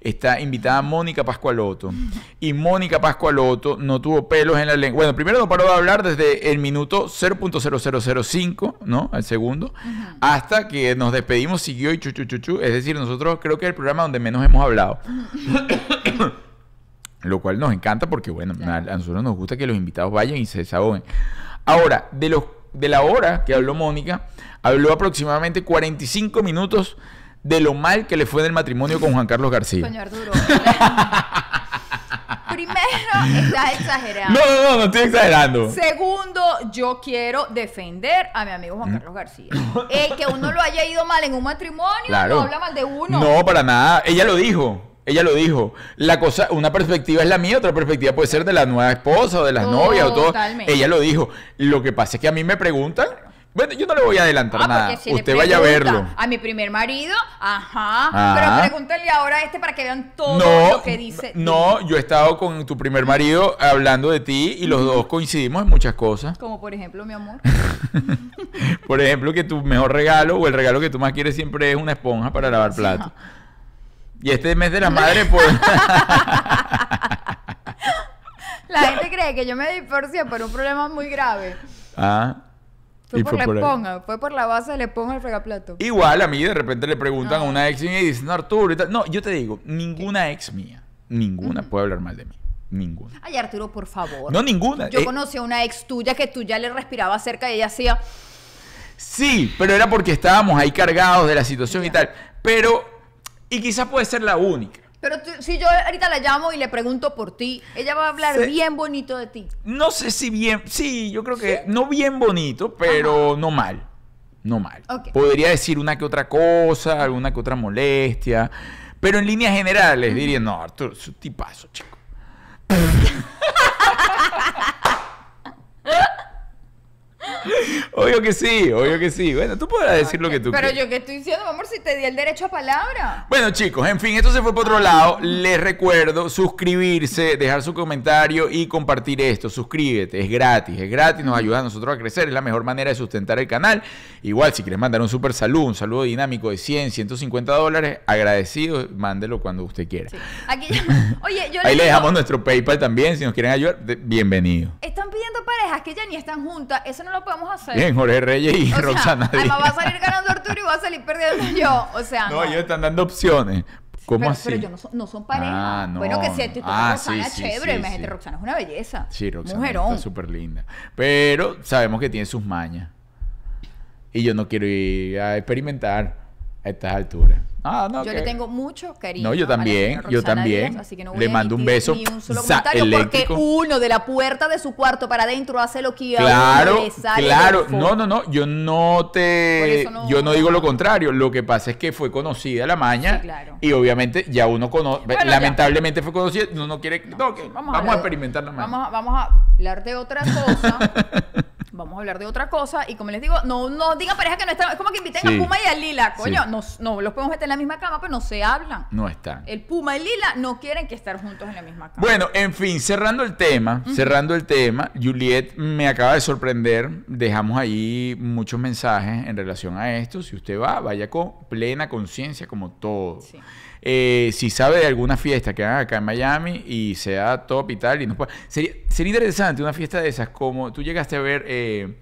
está invitada Mónica Pascualoto. Y Mónica Pascualoto no tuvo pelos en la lengua. Bueno, primero no paró de hablar desde el minuto 0.0005, ¿no? Al segundo, hasta que nos despedimos, siguió y chu, chu, chu, chu. Es decir, nosotros creo que es el programa donde menos hemos hablado. Lo cual nos encanta porque, bueno, a, a nosotros nos gusta que los invitados vayan y se desahoguen. Ahora, de, los, de la hora que habló Mónica, habló aproximadamente 45 minutos de lo mal que le fue en el matrimonio con Juan Carlos García. Coño, Arturo. Primero, estás exagerando. No, no, no, no estoy exagerando. Segundo, yo quiero defender a mi amigo Juan Carlos García. El que uno lo haya ido mal en un matrimonio Claro. no habla mal de uno. No, para nada. Ella lo dijo. Ella lo dijo. La cosa, una perspectiva es la mía, otra perspectiva puede ser de la nueva esposa o de las novias o todo. Totalmente. Ella lo dijo. Lo que pasa es que a mí me preguntan. Bueno, yo no le voy a adelantar Ah, nada. si Usted vaya a verlo. A mi primer marido, ajá. Ajá. Pero pregúntale ahora a este para que vean todo No, lo que dice. no, yo he estado con tu primer marido hablando de ti y los dos coincidimos en muchas cosas. Como por ejemplo, mi amor. Por ejemplo, que tu mejor regalo o el regalo que tú más quieres siempre es una esponja para lavar platos. Y este mes de las madres, pues. La gente cree que yo me divorcié por un problema muy grave. ah. Fue y por fue la por fue la base de la esponja del fregaplato. Igual a mí de repente le preguntan No. a una ex mía y dicen, Arturo y tal. No, yo te digo, ninguna ex mía, ninguna puede hablar mal de mí. Ninguna. Ay, Arturo, por favor. No, ninguna. Yo Eh, conocí a una ex tuya que tú ya le respirabas cerca y ella hacía. Sí, pero era porque estábamos ahí cargados de la situación y tal. Pero, y quizás puede ser la única. Pero tú- si yo ahorita la llamo y le pregunto por ti, ella va a hablar Sí. bien bonito de ti. No sé si bien, sí, yo creo que no bien bonito, pero no mal. No mal. Podría decir una que otra cosa, alguna que otra molestia. Pero en líneas generales diría, no, Arturo, es un tipazo, chico. Obvio que sí, obvio que sí. Bueno, tú podrás decir lo que tú Pero quieras. yo que estoy diciendo, amor, si te di el derecho a palabra. Bueno, chicos, en fin, esto se fue por otro lado. Les recuerdo suscribirse, dejar su comentario y compartir esto. Suscríbete, es gratis, es gratis, nos ayuda a nosotros a crecer, es la mejor manera de sustentar el canal. Igual, si quieres mandar un super saludo, un saludo dinámico de 100, 150 dólares, agradecido, mándelo cuando usted quiera. Sí. Aquí, oye, yo Ahí le dejamos nuestro PayPal también, si nos quieren ayudar, bienvenido. Están parejas que ya ni están juntas, eso no lo podemos hacer. Bien, Jorge Reyes y O sea, Roxana Díaz. además va a salir ganando Arturo y va a salir perdiendo yo. O sea, No, ellos están dando opciones. ¿Cómo pero, así? pero yo no son, no son pareja. Ah, no, bueno, que si estoy con ah, Roxana, sí, chévere. sí, imagínate, sí. Roxana es una belleza. Sí, Roxana Mujerón. está súper linda. Pero sabemos que tiene sus mañas. Y yo no quiero ir a experimentar a estas alturas. Ah, no, yo le tengo mucho cariño. No, yo a también, yo también. Díaz, así que no voy Le a mando un beso Ni un solo comentario eléctrico. porque uno de la puerta de su cuarto para adentro hace lo que a Claro, le sale claro. No, no, no. Yo no te. no- Yo no digo lo contrario. Lo que pasa es que fue conocida la maña. Sí, claro. Y obviamente ya uno conoce. Bueno, ya. lamentablemente fue conocida. Uno no quiere. No, que vamos, a, hablar- experimentar la maña. Vamos a, vamos a hablar de otra cosa. vamos a hablar de otra cosa. Y como les digo, no, no digan pareja que no están. Es como que inviten Sí. a Puma y a Lila. Coño, Sí. no, no los podemos meter en la misma cama, pero no se hablan. No están. El Puma y Lila no quieren que estar juntos en la misma cama. Bueno, en fin, cerrando el tema, cerrando el tema, Juliet me acaba de sorprender. Dejamos ahí muchos mensajes en relación a esto. Si usted va, vaya con plena conciencia como todo. Sí. Eh, si sabe de alguna fiesta que hagan acá en Miami y sea top y tal, y nos pueda- sería, sería interesante una fiesta de esas como tú llegaste a ver eh,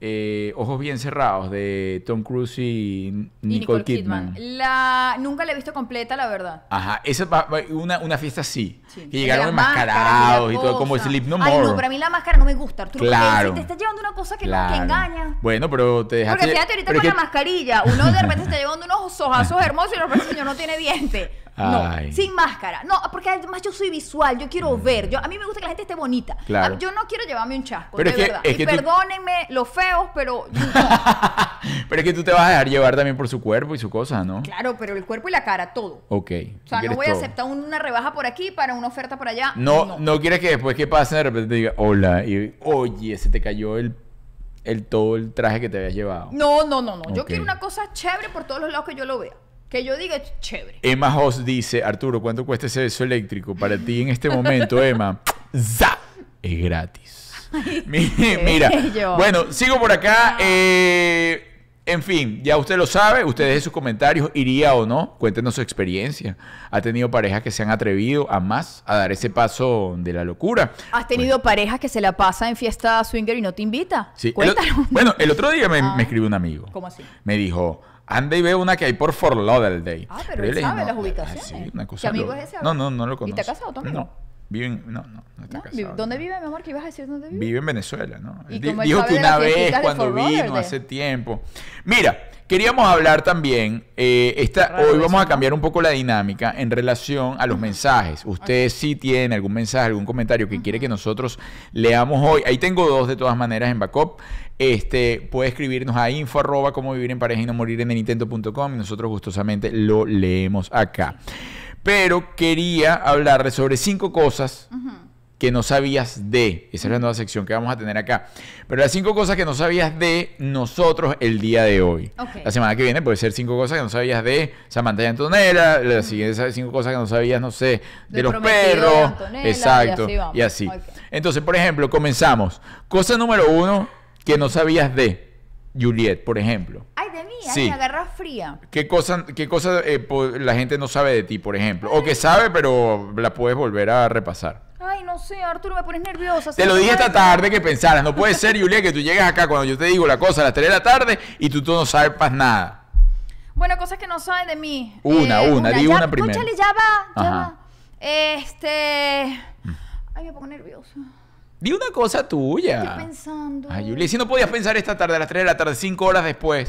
eh, Ojos Bien Cerrados de Tom Cruise y Nicole, Y Nicole Kidman. Kidman. La, nunca la he visto completa, la verdad. Ajá, esa una, una fiesta así, Sí. que llegaron enmascarados y la todo, como. Sleep No Ay, More. no, pero a mí la máscara no me gusta, Arturo. Claro. Te está llevando una cosa que, Claro. que engaña. Bueno, pero te dejaste... Porque fíjate ahorita con es la que- mascarilla, uno de repente está llevando unos ojazos hermosos y de repente el señor no tiene No, sin máscara. No, porque además yo soy visual, yo quiero ver. Yo, a mí me gusta que la gente esté bonita. Claro. Ah, Yo no quiero llevarme un chasco, Pero de es que- verdad. es y que tú- perdónenme los feos, pero Pero es que tú te vas a dejar llevar también por su cuerpo y su cosa, ¿no? claro, pero el cuerpo y la cara, todo. Ok. O sea, no voy a aceptar una rebaja por aquí para una oferta por allá. No, no, quieres que después que pase de repente te diga, hola, y oye, se te cayó el, el todo el traje que te habías llevado. No, no, no, no. Yo quiero una cosa chévere por todos los lados que yo lo vea. Que yo diga chévere. Emma Hoss dice, Arturo, ¿cuánto cuesta ese beso eléctrico? Para ti en este momento, Emma, ¡za! Es gratis. Mi- Mira, bueno, sigo por acá. eh, en fin, ya usted lo sabe, usted deje sus comentarios, iría o no, cuéntenos su experiencia. ¿Ha tenido parejas que se han atrevido a más, a dar ese paso de la locura? ¿Has tenido parejas que se la pasa en fiesta swinger y no te invita? Sí, el Cuéntanos. bueno, el otro día me, Ah. me escribió un amigo. ¿Cómo así? Me dijo, anda y ve una que hay por Fort Lauderdale. Ah, pero yo él sabe no, las ah, ubicaciones. sí, una ¿Qué cosa amigo es ese? No, no, no lo ¿Y conozco. está casado amigo? No, vive en, no, no, no está ¿No? casado. ¿Dónde vive, mi amor? ¿Qué ibas a decir dónde vive? Vive en Venezuela, ¿no? ¿Y Dijo que una vez cuando vino Lauderdale? hace tiempo. Mira, queríamos hablar también, eh, esta, hoy vamos a cambiar un poco la dinámica en relación a los mensajes. Usted sí tiene algún mensaje, algún comentario que quiere que nosotros leamos hoy. Ahí tengo dos de todas maneras en backup. Este, puede escribirnos a info arroba cómo vivir en pareja y no morir en el intento.com y nosotros gustosamente lo leemos acá. Pero quería hablarle sobre cinco cosas que no sabías de. Esa es la nueva sección que vamos a tener acá. Pero las cinco cosas que no sabías de nosotros el día de hoy. La semana que viene puede ser cinco cosas que no sabías de Samantha y Antonella. Las siguientes cinco cosas que no sabías, no sé, de los de perros. Antonella, Exacto. y así. Y. Entonces, por ejemplo, comenzamos. Cosa número uno que no sabías de Juliet, por ejemplo. Ay, de mí, Sí. ay, me agarras fría. ¿Qué cosa, qué cosa eh, la gente no sabe de ti, por ejemplo? O que sabe, pero la puedes volver a repasar. Ay, no sé, Arturo, me pones nerviosa. Te lo dije esta tarde que pensaras. No puede ser, Julia, que tú llegues acá cuando yo te digo la cosa a las 3 de la tarde y tú, tú no sabes nada. Bueno, cosas que no saben de mí. Una, una, di ya- una primero. Cónchale, ya va, ya Ajá. va. Este... Ay, me pongo nerviosa. Di una cosa tuya. Estoy pensando. Ay, Julia, si no podías pensar esta tarde a las 3 de la tarde, 5 horas después.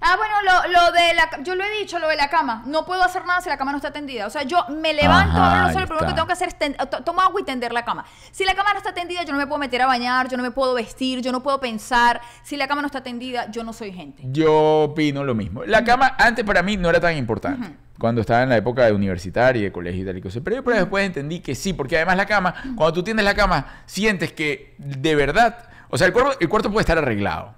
Ah, bueno, lo, lo de la... Yo lo he dicho, lo de la cama. No puedo hacer nada si la cama no está tendida. O sea, yo me levanto, Ajá, abro los ojos, lo primero que tengo que hacer es ten- to- tomo agua y tender la cama. Si la cama no está tendida, yo no me puedo meter a bañar, yo no me puedo vestir, yo no puedo pensar. Si la cama no está tendida, yo no soy gente. Yo opino lo mismo. La cama antes para mí no era tan importante. Cuando estaba en la época de universitaria y de colegio y tal y cosas. Pero yo pero después entendí que sí, porque además la cama, cuando tú tienes la cama, sientes que de verdad O sea, el cuarto, el cuarto puede estar arreglado.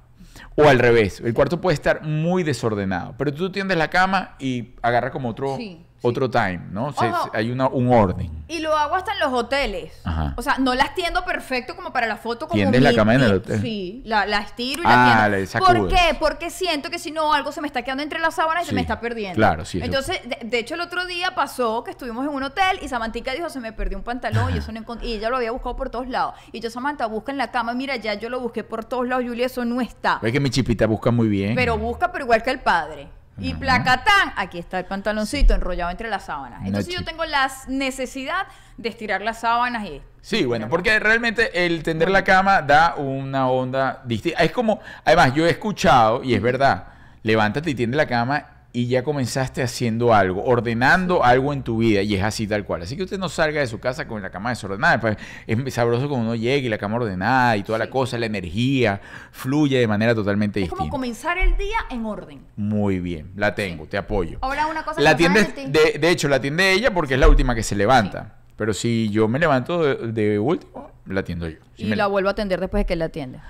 O al revés, el cuarto puede estar muy desordenado. Pero tú tiendes la cama y agarra como otro, Sí, otro time, ¿no? Se- Ojo. se- hay una, un orden. Y lo hago hasta en los hoteles. Ajá. O sea, no las tiendo perfecto como para la foto. Como ¿Tiendes la cama en el hotel? Sí, la, la estiro y Ah, la tiendo. ¿Por qué? Porque siento que si no, algo se me está quedando entre las sábanas y se me está perdiendo. claro, sí, Entonces, de, de hecho, el otro día pasó que estuvimos en un hotel y Samantica dijo, se me perdió un pantalón y eso no y ella lo había buscado por todos lados. Y yo, Samantha, busca en la cama. Mira, ya yo lo busqué por todos lados, Julia, eso no está. Ves que mi chipita busca muy bien. Pero busca, pero igual que el padre. Y Ajá. placatán, aquí está el pantaloncito enrollado entre las sábanas. Entonces yo chico. tengo la necesidad de estirar las sábanas y... Sí, bueno, porque realmente el tender la cama da una onda distinta. Es como, además, yo he escuchado, y es verdad, levántate y tiende la cama y ya comenzaste haciendo algo, ordenando algo en tu vida, y es así tal cual. Así que usted no salga de su casa con la cama desordenada. pues, es sabroso cuando uno llega y la cama ordenada y toda la cosa, la energía fluye de manera totalmente Es como distinta. comenzar el día en orden. Muy bien, la tengo, te apoyo. Ahora una cosa La que no tiende, de de, hecho, la atiende ella porque es la última que se levanta. Pero si yo me levanto de, de último, la atiendo yo. Si y me- la vuelvo a atender después de que la atiende.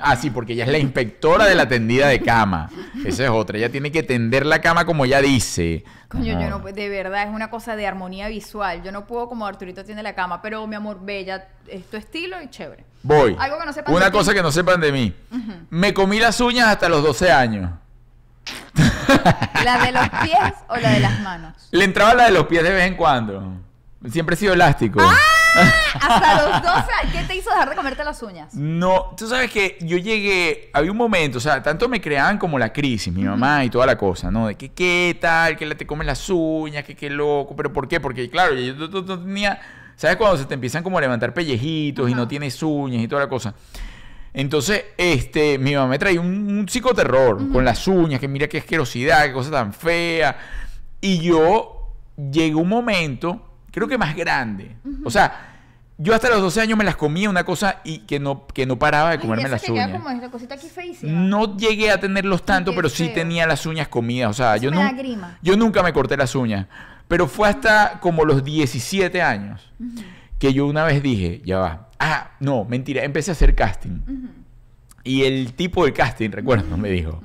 Ah, sí, porque ella es la inspectora de la tendida de cama. Esa es otra. Ella tiene que tender la cama como ella dice. Coño, yo no, de verdad, es una cosa de armonía visual. Yo no puedo como Arturito tiene la cama, pero mi amor, bella, es tu estilo y chévere. Voy. Algo que no sepan Una de ti. cosa que no sepan de mí. Me comí las uñas hasta los 12 años. ¿La de los pies o la de las manos? Le entraba la de los pies de vez en cuando. Siempre he sido elástico. ¡Ah! Hasta los 12, ¿qué te hizo dejar de comerte las uñas? No, tú sabes que yo llegué, había un momento, o sea, tanto me creaban como la crisis, mi mamá y toda la cosa, ¿no? De que qué tal, que te comen las uñas, que qué loco, pero ¿por qué? Porque claro, yo no, no- no tenía, ¿sabes cuando se te empiezan como a levantar pellejitos y no tienes uñas y toda la cosa? Entonces, este, mi mamá me traía un, un psicoterror con las uñas, que mira qué asquerosidad, qué cosa tan fea. Y yo llegó un momento, creo que más grande. O sea, yo hasta los 12 años me las comía una cosa y que no, que no paraba de comerme las uñas. como esta cosita aquí feísima. No llegué a tenerlos tanto, qué pero sí tenía las uñas comidas. O sea, Eso yo, me da grima. yo nunca me corté las uñas. Pero fue hasta como los 17 años que yo una vez dije, ya va. Ah, no, mentira, empecé a hacer casting. Y el tipo de casting, recuerdo, me dijo,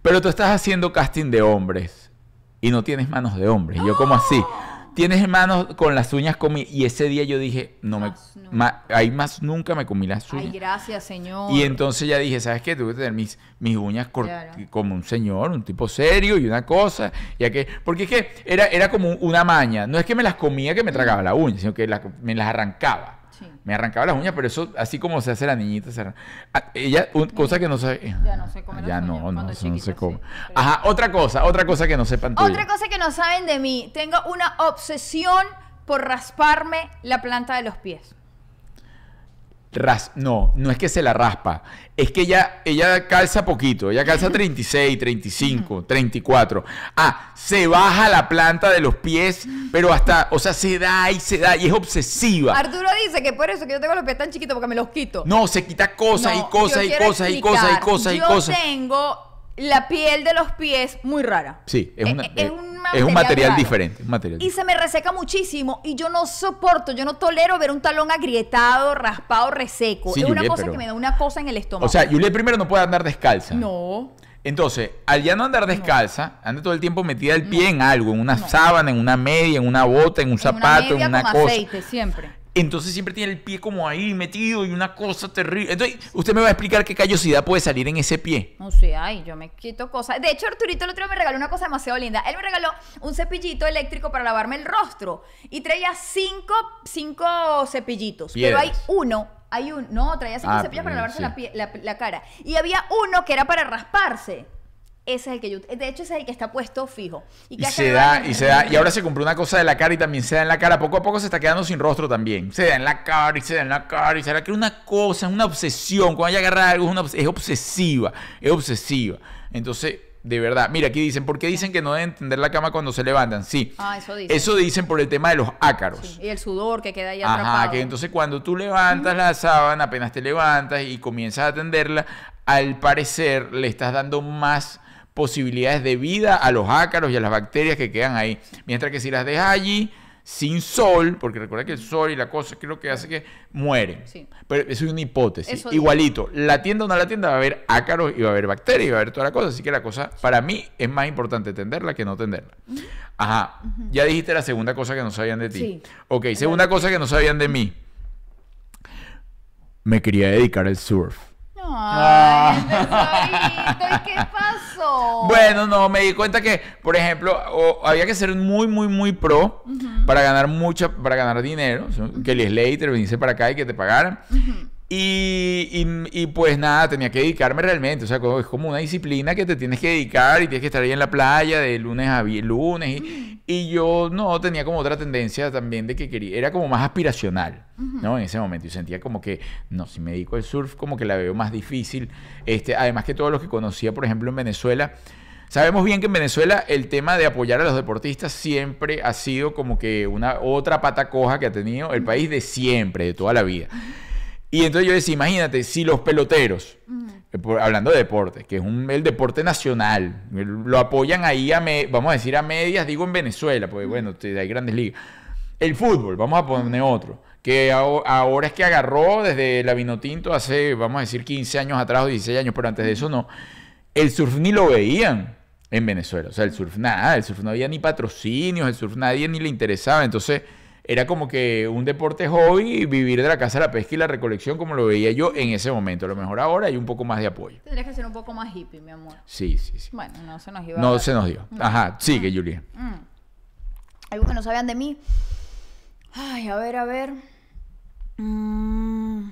pero tú estás haciendo casting de hombres y no tienes manos de hombres. Y yo, como así? Tienes manos con las uñas comidas. Y ese día yo dije, no me, Más nunca. ma- ahí más nunca me comí las uñas. Ay, gracias, señor. Y entonces ya dije, ¿sabes qué? Tuve que tener mis, mis uñas Claro. como un señor, un tipo serio y una cosa. Ya que, porque es que era, era como una maña. No es que me las comía que me tragaba la uña, sino que la- me las arrancaba. Sí. Me arrancaba las uñas, pero eso, así como se hace la niñita. se Ah, ella, un- cosa que no sabe. Ya no se come las Ya no, no, eso come. sí. Ajá, otra cosa, otra cosa que no sepan tuya. Otra cosa que no saben de mí, tengo una obsesión por rasparme la planta de los pies. Ras- no, no es que se la raspa, es que ella, ella calza poquito, ella calza 36, 35, 34. Ah, se baja la planta de los pies, pero hasta, o sea, se da y se da y es obsesiva. Arturo dice que por eso que yo tengo los pies tan chiquitos porque me los quito. No, se quita cosas No, y cosas yo y cosas y cosas y cosas y yo cosas. tengo la piel de los pies muy rara. Sí, es, Eh, una- eh, es un es un material raro. diferente. un material Y se me reseca muchísimo y yo no soporto, yo no tolero ver un talón agrietado, raspado, reseco. Sí, es una cosa pero- que me da una cosa en el estómago. O sea, Juliet primero no puede andar descalza. no. Entonces, al ya no andar descalza, anda todo el tiempo metida el pie en algo, en una sábana, en una media, en una bota, en un En zapato, una media en una con cosa. aceite siempre. Entonces siempre tiene el pie como ahí metido y una cosa terrible. Entonces, usted me va a explicar qué callosidad puede salir en ese pie. No sé, ay, yo me quito cosas. De hecho, Arturito el otro día me regaló una cosa demasiado linda. Él me regaló un cepillito eléctrico para lavarme el rostro. Y traía cinco, cinco cepillitos. Pero hay Piedras. uno, hay un, no, traía cinco Ah, cepillos para lavarse sí. la, la- la cara. Y había uno que era para rasparse. Ese es el que yo, de hecho ese es el que está puesto fijo. Y se da, y se da. Y ahora se compró una cosa de la cara y también se da en la cara. Poco a poco se está quedando sin rostro también. Se da en la cara y se da en la cara y se da. Que es una cosa, es una obsesión. Cuando ella agarra algo, es, una obs- es obsesiva. Es obsesiva. Entonces, de verdad. Mira, aquí dicen, ¿por qué dicen que no deben tender la cama cuando se levantan? Sí. Ah, eso dicen. Eso dicen por el tema de los ácaros. Sí, Y el sudor que queda ahí atrapado. Ajá, que entonces cuando tú levantas la sábana, apenas te levantas y comienzas a atenderla, al parecer le estás dando más posibilidades de vida a los ácaros y a las bacterias que quedan ahí. Mientras que si las dejas allí, sin sol, porque recuerda que el sol y la cosa creo que hace que mueren. Sí. Pero eso es una hipótesis. Eso digo. Igualito, la tienda o no la tienda va a haber ácaros y va a haber bacterias y va a haber toda la cosa. Así que la cosa, para mí, es más importante tenderla que no tenderla. Ajá. Ya dijiste la segunda cosa que no sabían de ti. Sí. Ok, segunda cosa que no sabían de mí. Me quería dedicar al surf. Ay, tesorito, ¿y qué pasó? Bueno, no, me di cuenta que, por ejemplo, o- había que ser muy, muy, muy pro para ganar mucha, para ganar dinero. O sea, Que el Slater venirse para acá y que te pagaran. Y, y- y, pues nada, tenía que dedicarme realmente. O sea, es como una disciplina que te tienes que dedicar y tienes que estar ahí en la playa de lunes a lunes. Y, y yo no tenía como otra tendencia también de que quería, era como más aspiracional, ¿no? En ese momento. Y sentía como que, no, si me dedico al surf, como que la veo más difícil. Este, además que todos los que conocía, por ejemplo, en Venezuela. Sabemos bien que en Venezuela el tema de apoyar a los deportistas siempre ha sido como que una otra pata coja que ha tenido el país de siempre, de toda la vida. Y entonces yo decía, imagínate, si los peloteros, eh, hablando de deporte, que es un, el deporte nacional, el- lo apoyan ahí, a me- vamos a decir a medias, digo en Venezuela, porque bueno, hay grandes ligas. El fútbol, vamos a poner otro, que aho- ahora es que agarró desde la Vinotinto hace, vamos a decir, 15 años atrás o 16 años, pero antes de eso no. El surf ni lo veían en Venezuela. O sea, el surf nada, el surf no había ni patrocinios, el surf nadie ni le interesaba. Entonces, era como que un deporte hobby y vivir de la caza, la pesca y la recolección como lo veía yo en ese momento. A lo mejor ahora hay un poco más de apoyo. Tendrías que ser un poco más hippie, mi amor. Sí, sí, sí. Bueno, no se nos iba No se nos dio. Ajá, sigue, Julia. Mm. Algo que no sabían de mí. Ay, a ver, a ver. Mm.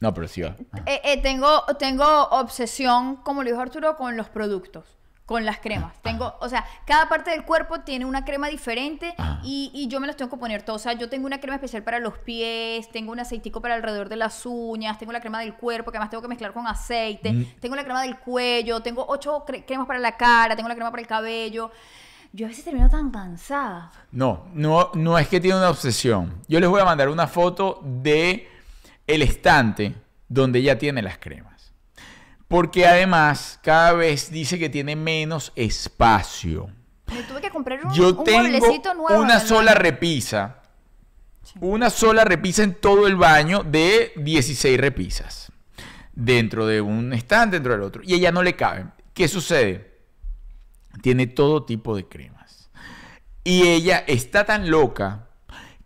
No, pero sí va. Eh, eh, tengo, tengo obsesión, como lo dijo Arturo, con los productos, con las cremas. Tengo, o sea, cada parte del cuerpo tiene una crema diferente Ajá. y, y yo me las tengo que poner todas. O sea, yo tengo una crema especial para los pies, tengo un aceitico para alrededor de las uñas, tengo la crema del cuerpo que además tengo que mezclar con aceite, Mm. tengo la crema del cuello, tengo ocho cre- cremas para la cara, tengo la crema para el cabello. Yo a veces termino tan cansada. No, no, no es que tiene una obsesión. Yo les voy a mandar una foto de el estante donde ella tiene las cremas. Porque además cada vez dice que tiene menos espacio. Me tuve que comprar un, Yo un tengo nuevo. una sola baño. repisa. Una sola repisa en todo el baño de 16 repisas. Dentro de un estante, dentro del otro. Y ella no le cabe. ¿Qué sucede? Tiene todo tipo de cremas. Y ella está tan loca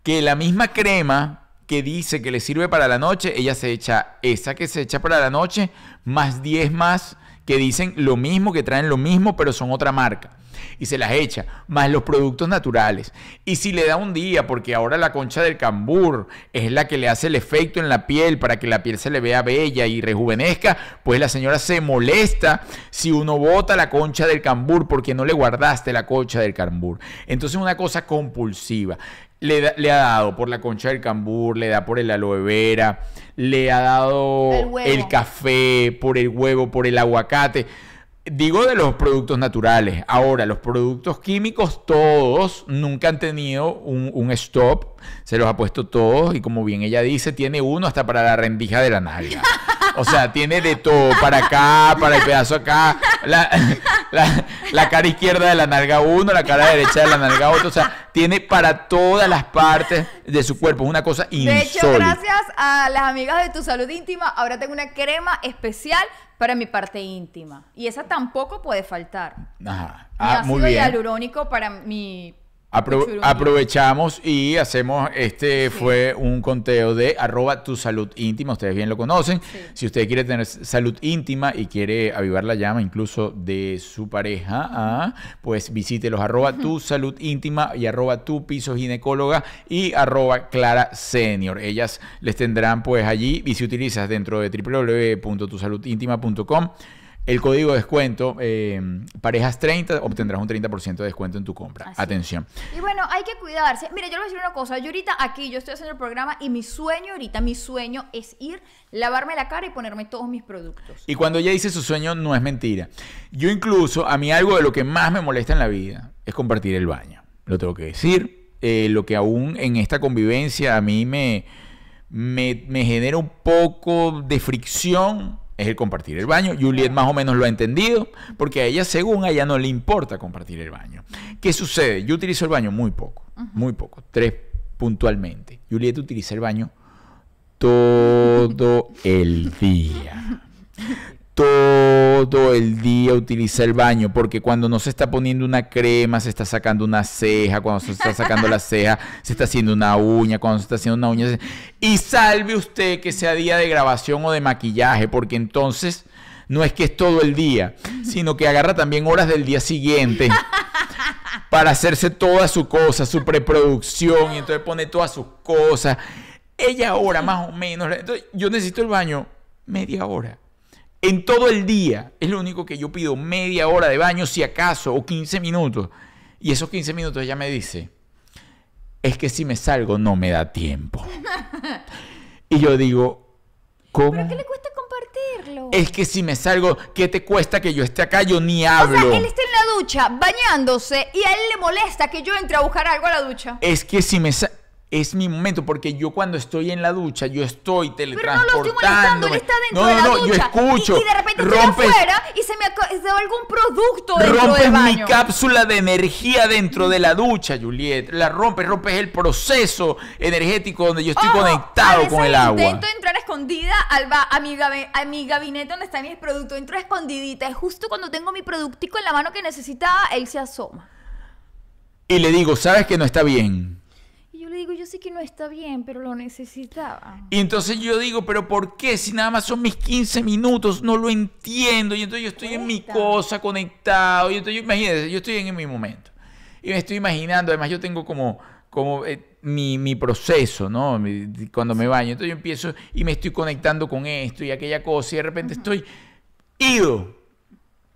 que la misma crema que dice que le sirve para la noche, ella se echa esa que se echa para la noche, más 10 más que dicen lo mismo, que traen lo mismo, pero son otra marca. Y se las echa, más los productos naturales. Y si le da un día, porque ahora la concha del cambur es la que le hace el efecto en la piel para que la piel se le vea bella y rejuvenezca, pues la señora se molesta si uno bota la concha del cambur porque no le guardaste la concha del cambur. Entonces una cosa compulsiva. Le, ha dado por la concha del cambur, le da por el aloe vera, le ha dado El café, por el huevo, por el aguacate. Digo de los productos naturales. Ahora, los productos químicos, todos nunca han tenido un, un stop. Se los ha puesto todos. Y como bien ella dice, tiene uno hasta para la rendija de la nalga. O sea, tiene de todo. Para acá, para el pedazo acá. La, la- la cara izquierda de la nalga uno, la cara derecha de la nalga otro. O sea, tiene para todas las partes de su cuerpo. Es una cosa insólita. De hecho, gracias a las amigas de tu salud íntima, ahora tengo una crema especial para mi parte íntima. Y esa tampoco puede faltar. Ajá. Mi Ah, ácido muy bien. hialurónico para mi... Apro- aprovechamos y hacemos, este fue un conteo de arroba tu salud íntima, ustedes bien lo conocen. Sí. Si usted quiere tener salud íntima y quiere avivar la llama incluso de su pareja, ah, pues visítelos arroba tu salud íntima y arroba tu piso ginecóloga y arroba clara senior. Ellas les tendrán pues allí y si utilizas dentro de www.tusaludintima.com el código de descuento eh, parejas 30 obtendrás un 30% de descuento en tu compra. Así. Atención. Y bueno, hay que cuidarse. Mira, yo le voy a decir una cosa. Yo ahorita aquí, yo estoy haciendo el programa y mi sueño ahorita, mi sueño es ir, lavarme la cara y ponerme todos mis productos. Y cuando ella dice su sueño, no es mentira. Yo incluso, a mí algo de lo que más me molesta en la vida es compartir el baño. Lo tengo que decir. Eh, lo que aún en esta convivencia a mí me, me, me genera un poco de fricción es el compartir el baño. Juliet más o menos lo ha entendido, porque a ella, según a ella, no le importa compartir el baño. ¿Qué sucede? Yo utilizo el baño muy poco, muy poco, tres puntualmente. Juliet utiliza el baño todo el día. Todo el día utiliza el baño, porque cuando no se está poniendo una crema, se está sacando una ceja, cuando se está sacando la ceja, se está haciendo una uña, cuando se está haciendo una uña. Y salve usted que sea día de grabación o de maquillaje, porque entonces no es que es todo el día, sino que agarra también horas del día siguiente para hacerse toda su cosa, su preproducción, y entonces pone todas sus cosas. Ella ahora más o menos, entonces yo necesito el baño media hora. En todo el día es lo único que yo pido, media hora de baño si acaso, o 15 minutos. Y esos 15 minutos ella me dice, es que si me salgo no me da tiempo. Y yo digo, ¿cómo? ¿Pero qué le cuesta compartirlo? Es que si me salgo, ¿qué te cuesta que yo esté acá? Yo ni o hablo. sea, él está en la ducha bañándose y a él le molesta que yo entre a buscar algo a la ducha. Es que si me sa- es mi momento porque yo cuando estoy en la ducha yo estoy Pero no lo estoy molestando, él está dentro no, de no, la no, ducha. yo escucho. Y, y de repente estoy rompes, afuera y se me se algún producto dentro rompes del mi cápsula de energía dentro de la ducha, Juliet. La rompes, rompes el proceso energético donde yo estoy Ojo, conectado con el agua. Intento entrar escondida al ba- a, mi a mi gabinete donde están mis productos. Entro escondidita. Y justo cuando tengo mi productico en la mano que necesitaba, él se asoma. Y le digo, ¿sabes que no está bien? Le digo, yo sé que no está bien, pero lo necesitaba. Y entonces yo digo, pero ¿por qué? Si nada más son mis 15 minutos, no lo entiendo. Y entonces yo estoy en mi cosa conectado. Y entonces, imagínense, yo estoy en mi momento. Y me estoy imaginando, además yo tengo como, como eh, mi, mi proceso, ¿no? Mi- cuando me baño. Entonces yo empiezo y me estoy conectando con esto y aquella cosa. Y de repente estoy ido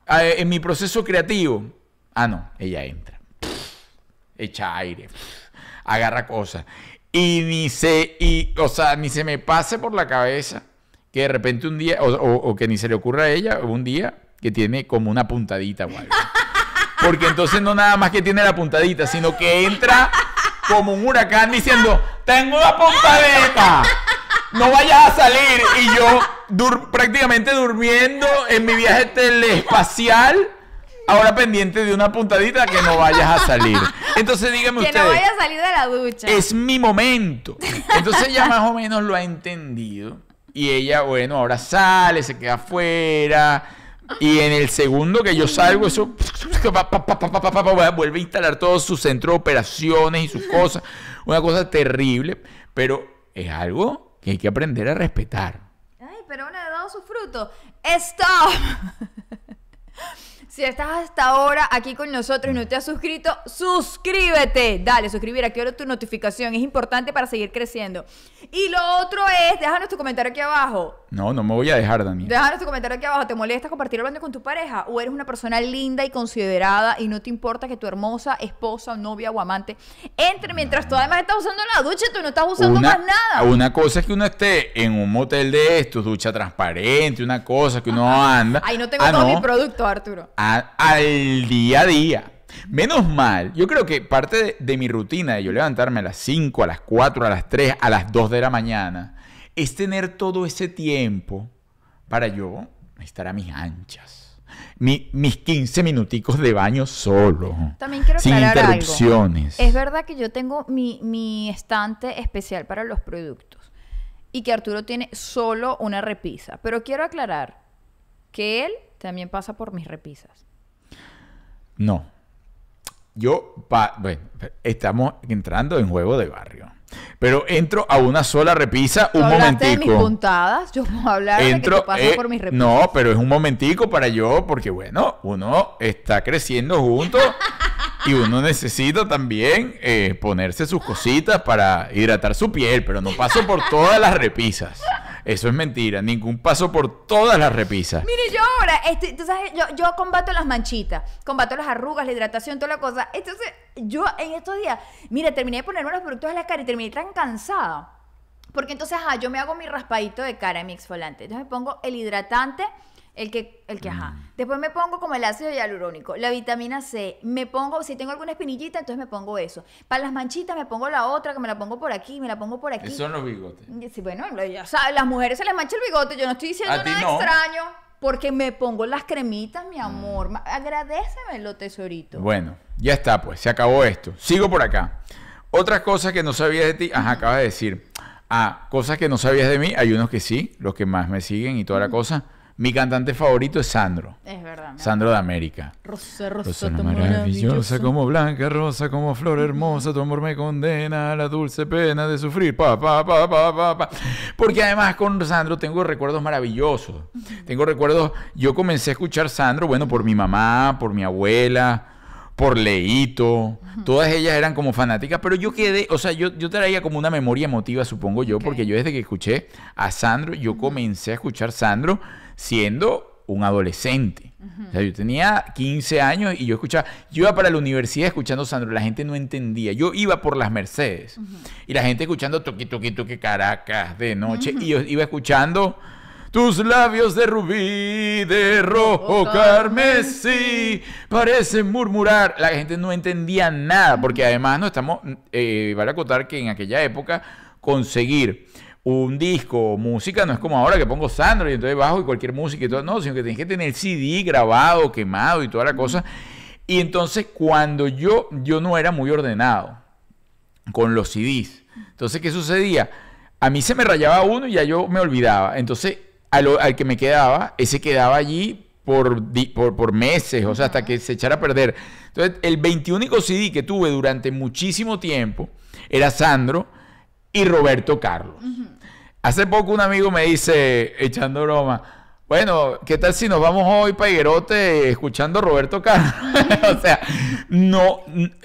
a- en mi proceso creativo. Ah, no, ella entra. Echa aire agarra cosas. Y ni se, y, o sea, ni se me pase por la cabeza que de repente un día, o, que ni se le ocurra a ella un día que tiene como una puntadita o algo. Porque entonces no nada más que tiene la puntadita, sino que entra como un huracán diciendo, tengo una puntadita, no vayas a salir. Y yo dur- prácticamente durmiendo en mi viaje telespacial, ahora pendiente de una puntadita que no vayas a salir. Entonces dígame usted. Que ustedes, no vaya a salir de la ducha. Es mi momento. Entonces ella más o menos lo ha entendido. Y ella, bueno, ahora sale, se queda afuera. Y en el segundo que yo salgo, eso vuelve a instalar todo su centro de operaciones y sus cosas. Una cosa terrible, pero es algo que hay que aprender a respetar. Ay, pero uno de dos sus frutos. ¡Stop! Si estás hasta ahora aquí con nosotros y no te has suscrito, suscríbete. Dale, suscribir, activa tu notificación. Es importante para seguir creciendo. Y lo otro es, déjanos tu comentario aquí abajo. No, no me voy a dejar, Daniel. Déjanos tu comentario aquí abajo. ¿Te molesta compartir el baño con tu pareja? ¿O eres una persona linda y considerada y no te importa que tu hermosa esposa, novia o amante entre mientras tú además estás usando la ducha y tú no estás usando una, más nada? una cosa es que uno esté en un motel de estos, ducha transparente, una cosa que uno anda. Ahí no tengo Ah, todo no. mi producto, Arturo. A- al día a día. Menos mal, yo creo que parte de, de mi rutina de yo levantarme a las 5, a las 4, a las 3, a las 2 de la mañana, es tener todo ese tiempo para yo estar a mis anchas. Mi- mis 15 minuticos de baño solo. También quiero sin algo. interrupciones. Es verdad que yo tengo mi, mi estante especial para los productos y que Arturo tiene solo una repisa. Pero quiero aclarar que él también pasa por mis repisas. No. Yo, pa- bueno, estamos entrando en juego de barrio. Pero entro a una sola repisa un hablaste de mis momentico. puntadas, yo puedo hablar de que Entro, eh, por mis repisas. no, pero es un momentico para yo, porque bueno, uno está creciendo juntos y uno necesita también eh, ponerse sus cositas para hidratar su piel, pero no paso por todas las repisas. Eso es mentira, ningún paso por todas las repisas. Mire, yo ahora, este, tú sabes, yo, yo combato las manchitas, combato las arrugas, la hidratación, toda la cosa. Entonces, yo en estos días, mire, terminé de ponerme los productos en la cara y terminé tan cansada. Porque entonces, ajá, yo me hago mi raspadito de cara, mi exfoliante. Entonces me pongo el hidratante El que, el que, Mm. ajá. Después me pongo como el ácido hialurónico, la vitamina C. Me pongo, si tengo alguna espinillita, entonces me pongo eso. Para las manchitas me pongo la otra, que me la pongo por aquí, me la pongo por aquí. Esos son los bigotes. Y Sí, bueno, ya sabes, las mujeres se les mancha el bigote. Yo no estoy diciendo nada no. extraño. Porque me pongo las cremitas, mi amor. Ma- Agradécemelo, tesorito. Bueno, ya está, pues, se acabó esto. Sigo por acá. Otras cosas que no sabías de ti, ajá, acabas de decir. Ah, cosas que no sabías de mí, hay unos que sí, los que más me siguen y toda la cosa. Mi cantante favorito es Sandro. Es verdad. Sandro de América. Rosa, rosa, Rosa maravillosa como blanca rosa, como flor hermosa, tu amor me condena a la dulce pena de sufrir. Pa, pa, pa, pa, pa, pa. Porque además con Sandro tengo recuerdos maravillosos. Tengo recuerdos, yo comencé a escuchar Sandro, bueno, por mi mamá, por mi abuela, por Leito. Todas ellas eran como fanáticas, pero yo quedé, o sea, yo, yo traía como una memoria emotiva, supongo yo, porque yo desde que escuché a Sandro, yo comencé a escuchar Sandro siendo un adolescente. O sea, yo tenía 15 años y yo escuchaba, yo iba para la universidad escuchando Sandro, la gente no entendía. Yo iba por las Mercedes y la gente escuchando toqui, toqui, toqui, Caracas de noche y yo iba escuchando tus labios de rubí, de rojo Ojo carmesí, parecen murmurar. La gente no entendía nada porque además no estamos, eh, vale acotar que en aquella época conseguir un disco o música no es como ahora que pongo Sandro y entonces bajo y cualquier música y todo, no, sino que tienes que tener CD grabado, quemado y toda la cosa. Y entonces cuando yo, yo no era muy ordenado con los CDs, entonces ¿qué sucedía? A mí se me rayaba uno y ya yo me olvidaba. Entonces al que me quedaba, ese quedaba allí por, por meses, o sea, hasta que se echara a perder. Entonces el 21 CD que tuve durante muchísimo tiempo era Sandro y Roberto Carlos. Hace poco un amigo me dice, echando broma, bueno, ¿qué tal si nos vamos hoy para Higuerote escuchando a Roberto Carlos? o sea, no,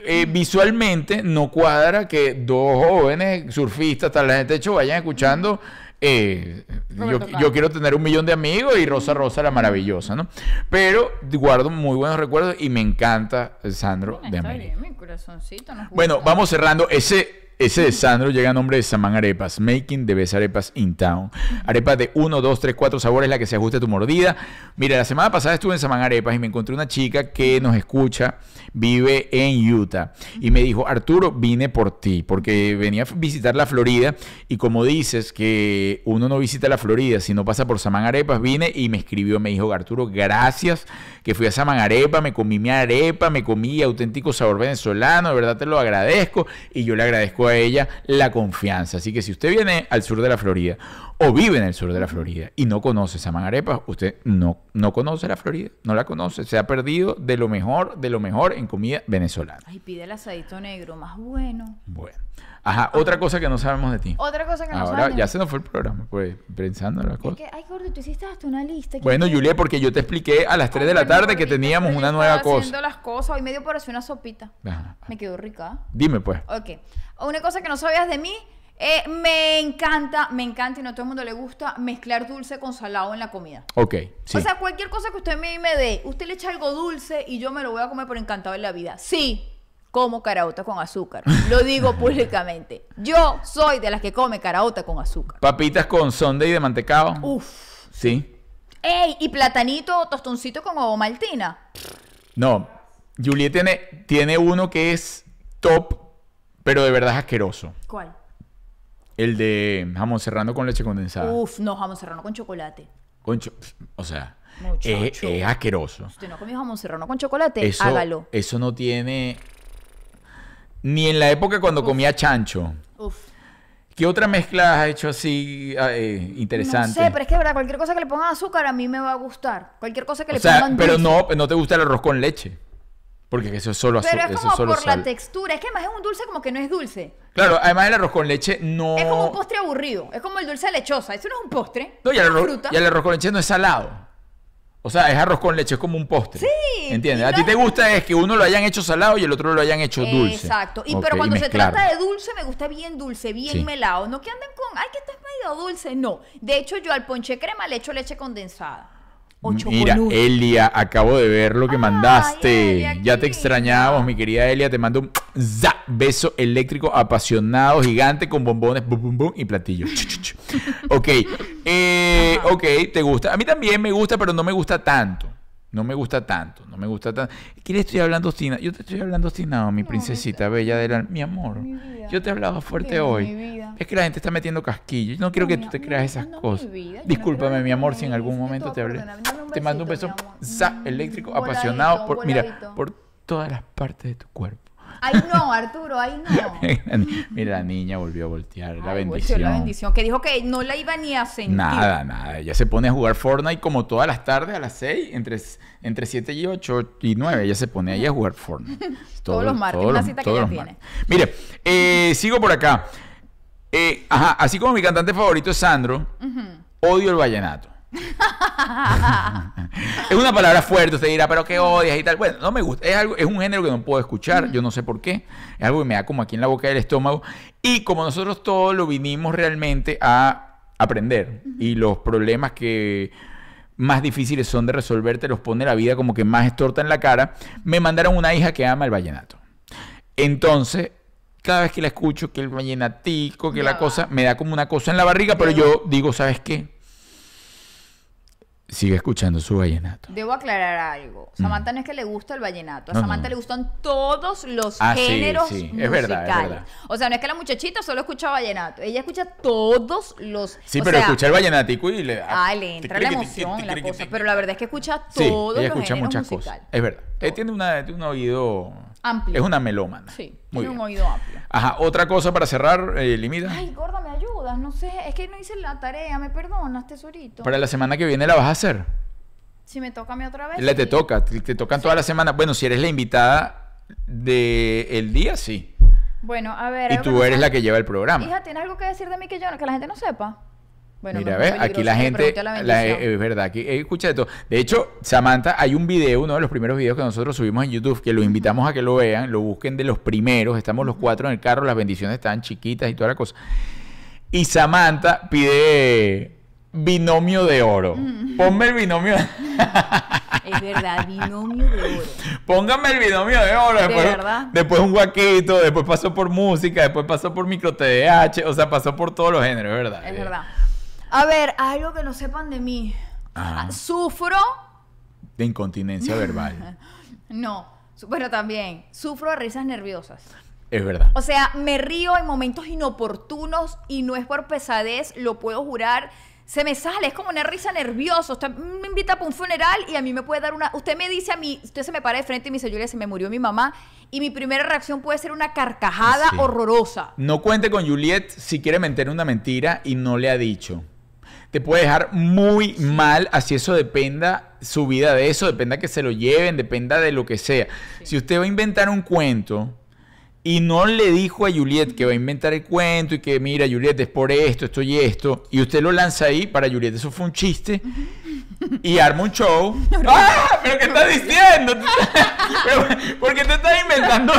eh, visualmente no cuadra que dos jóvenes surfistas, tal vez de hecho, vayan escuchando. eh, yo, yo quiero tener un millón de amigos y Rosa Rosa la maravillosa, ¿no? Pero guardo muy buenos recuerdos y me encanta Sandro Bueno, de está América. bien, mi corazoncito. Bueno, vamos cerrando. Ese, ese de Sandro llega a nombre de Saman Arepas, Making the Best Arepas in Town. Arepas de 1, 2, 3, 4 sabores, la que se ajuste a tu mordida. Mira, la semana pasada estuve en Saman Arepas y me encontré una chica que nos escucha, vive en Utah. Y me dijo, Arturo, vine por ti, porque venía a visitar la Florida. Y como dices que uno no visita la Florida si no pasa por Saman Arepas, vine y me escribió, me dijo, Arturo, gracias que fui a Saman Arepa, me comí mi arepa, me comí auténtico sabor venezolano, de verdad te lo agradezco y yo le agradezco a ella la confianza. Así que si usted viene al sur de la Florida o vive en el sur de la Florida y no conoce Saman Arepas, usted no, no conoce la Florida, no la conoce, se ha perdido de lo mejor, de lo mejor en comida venezolana. Ay, pide el asadito negro, más bueno. Bueno. Ajá, otra cosa que no sabemos de ti. Otra cosa que no Ahora saben de ya se nos fue el programa, pues pensando en cosas. que, ay, gordo, tú hiciste hasta una lista. ¿qué Bueno, quieres? Julia, porque yo te expliqué a las 3 de la tarde que teníamos una nueva cosa. haciendo las cosas. Hoy medio pareció una sopita. Ajá. Me quedó rica. Dime pues. Ok. Una cosa que no sabías de mí. Eh, me encanta, me encanta y no a todo el mundo le gusta mezclar dulce con salado en la comida. Ok, sí. O sea, cualquier cosa que usted me, me dé, usted le echa algo dulce y yo me lo voy a comer por encantado en la vida. Sí, como caraota con azúcar. Lo digo públicamente. Yo soy de las que come caraota con azúcar. Papitas con sundae de mantecado. Uf. Sí. ¡Ey! Y platanito, tostoncito con huevo maltina. No. Juliet tiene, tiene uno que es top, pero de verdad es asqueroso. ¿Cuál? El de jamón serrano con leche condensada. Uf, no, jamón serrano con chocolate. Concho, o sea, Muchacho. es, es asqueroso. Si usted no ha comido jamón serrano con chocolate, Eso, hágalo. eso no tiene... Ni en la época cuando comía chancho. Uf. ¿Qué otra mezcla has hecho así ah, eh, interesante? No sé, pero es que, verdad, cualquier cosa que le pongan azúcar a mí me va a gustar. Cualquier cosa que o le sea, pongan pero dulce. no, no te gusta el arroz con leche. Porque eso es solo azúcar. Pero es como por sal. la textura. Es que además es un dulce como que no es dulce. Claro, además el arroz con leche no... Es como un postre aburrido. Es como el dulce de lechosa. Eso no es un postre. No, y el, arroz, fruta. y el arroz con leche no es salado. O sea, es arroz con leche, es como un postre. Sí, ¿Entiendes? A ti te gusta es que uno lo hayan hecho salado y el otro lo hayan hecho dulce. Exacto. Y pero cuando se trata de dulce, me gusta bien dulce, bien Sí. melado. No que anden con, ay, que este es medio dulce. No. De hecho, yo al ponche crema le echo leche condensada. Ocho Mira. Elia, acabo de ver lo que Ay, mandaste. Elia, ya te extrañábamos, mi querida Elia. Te mando un za, beso eléctrico apasionado, gigante, con bombones, bum, bum, bum, y platillo. Ok, eh, ok, te gusta. A mí también me gusta, pero no me gusta tanto. No me gusta tanto, no me gusta tanto. ¿Qué le estoy hablando obstinado? Yo te estoy hablando obstinado, mi princesita bella de la... Mi amor, Mi yo te he hablado fuerte hoy. mi. Es que la gente está metiendo casquillo. Yo no quiero No, que mi tú te creas esas mi cosas. no Discúlpame, mi amor, si en mi algún momento te hablé. Te mando un beso mi eléctrico, apasionado. Por, mira, por todas las partes de tu cuerpo. Ay, no, Arturo, ay, no. Mira, la niña volvió a voltear. la Ay, volteó bendición. La bendición. Que dijo que no la iba ni a sentir. Nada, nada. Ella se pone a jugar Fortnite como todas las tardes a las 6, entre, entre 7 y 8 y 9. Ella se pone ahí a jugar Fortnite. Todos los martes, una cita que todos ella tiene. Mire, eh, sigo por acá. Eh, ajá, así como mi cantante favorito es Sandro, odio el vallenato. Es una palabra fuerte, usted dirá, pero ¿qué odias y tal? Bueno, no me gusta. Es, algo, es un género que no puedo escuchar, yo no sé por qué. Es algo que me da como aquí en la boca del estómago. Y como nosotros todos lo vinimos realmente a aprender y los problemas que más difíciles son de resolver, te los pone la vida como que más estorta en la cara, me mandaron una hija que ama el vallenato. Entonces, cada vez que la escucho, que el vallenatico, que Ya la va. cosa, me da como una cosa en la barriga, pero yo digo, ¿sabes qué? Sigue escuchando su vallenato. Debo aclarar algo. Samantha no es que le gusta el vallenato. A Mm. No, Samantha no. le gustan todos los Ah, sí, géneros sí. Es musicales. verdad, es verdad. O sea, no es que la muchachita solo escucha vallenato. Ella escucha todos los. Sí, o pero sea, escucha el vallenatico y le... Ah, le entra la emoción la cosa. Pero la verdad es que escucha Sí, todos ella los escucha géneros muchas musicales. cosas. Es verdad. Eh, tiene, una, tiene un oído... Amplio. Es una melómana. Sí, Muy tiene un oído amplio. Ajá, otra cosa para cerrar, eh, Limita. Ay, gorda, me ayudas. No sé, es que no hice la tarea. Me perdonas, tesorito. Para la semana que viene la vas a hacer. Si me toca a mí otra vez. Le te sí. toca, te, te tocan toda la semana. Bueno, si eres la invitada del día, sí. Bueno, a ver. Y tú eres la que lleva el programa. Hija, ¿tienes algo que decir de mí que yo que la gente no sepa? Bueno, Mira, no ve, es muy aquí la gente, la la- bendición. es verdad, aquí eh, escucha de todo. De hecho, Samantha, hay un video, uno de los primeros videos que nosotros subimos en YouTube, que lo invitamos a que lo vean, lo busquen de los primeros, estamos los cuatro en el carro, las bendiciones están chiquitas y toda la cosa. Y Samantha pide binomio de oro. Ponme el binomio, Es verdad, binomio de oro. póngame el binomio de oro. Después, verdad? después un guaquito, después pasó por música, después pasó por micro TDH, o sea, pasó por todos los géneros, verdad. Es Eh, verdad. A ver, algo que no sepan de mí. Ajá. Sufro. De incontinencia verbal. No. Bueno, también. Sufro de risas nerviosas. Es verdad. O sea, me río en momentos inoportunos y no es por pesadez, lo puedo jurar. Se me sale, es como una risa nerviosa. Usted me invita para un funeral y a mí me puede dar una. Usted me dice a mí, usted se me para de frente y me dice, Julia, se me murió mi mamá. Y mi primera reacción puede ser una carcajada Sí. horrorosa. No cuente con Juliet si quiere meter una mentira y no le ha dicho. Te puede dejar muy mal, así eso dependa su vida de eso, dependa que se lo lleven, dependa de lo que sea. Si usted va a inventar un cuento y no le dijo a Juliet que va a inventar el cuento y que mira, Juliet es por esto, esto y esto, y usted lo lanza ahí, para Juliet eso fue un chiste y arma un show. ¡Ah! ¿Pero qué estás diciendo? Pero, ¿Por qué te estás inventando?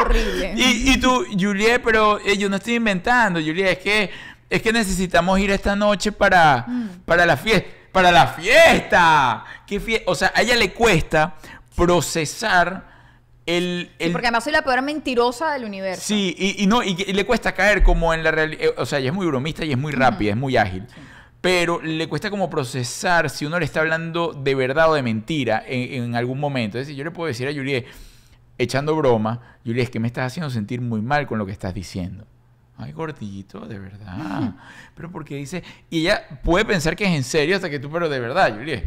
Horrible. Y, y tú, Juliet, pero eh, yo no estoy inventando, Juliet, es que, es que necesitamos ir esta noche para, para la fiesta. ¡Para la fiesta! ¿Qué fie- o sea, a ella le cuesta procesar el... Sí, porque además soy la peor mentirosa del universo. Sí, y, y no, y, le cuesta caer como en la realidad. O sea, ella es muy bromista y es muy rápida, es muy ágil. Pero le cuesta como procesar si uno le está hablando de verdad o de mentira en, en algún momento. Es decir, yo le puedo decir a Juliet, echando broma, Juliet, es que me estás haciendo sentir muy mal con lo que estás diciendo. Ay, gordito, de verdad. Pero porque dice. Y ella puede pensar que es en serio hasta que tú, pero de verdad, Juliet.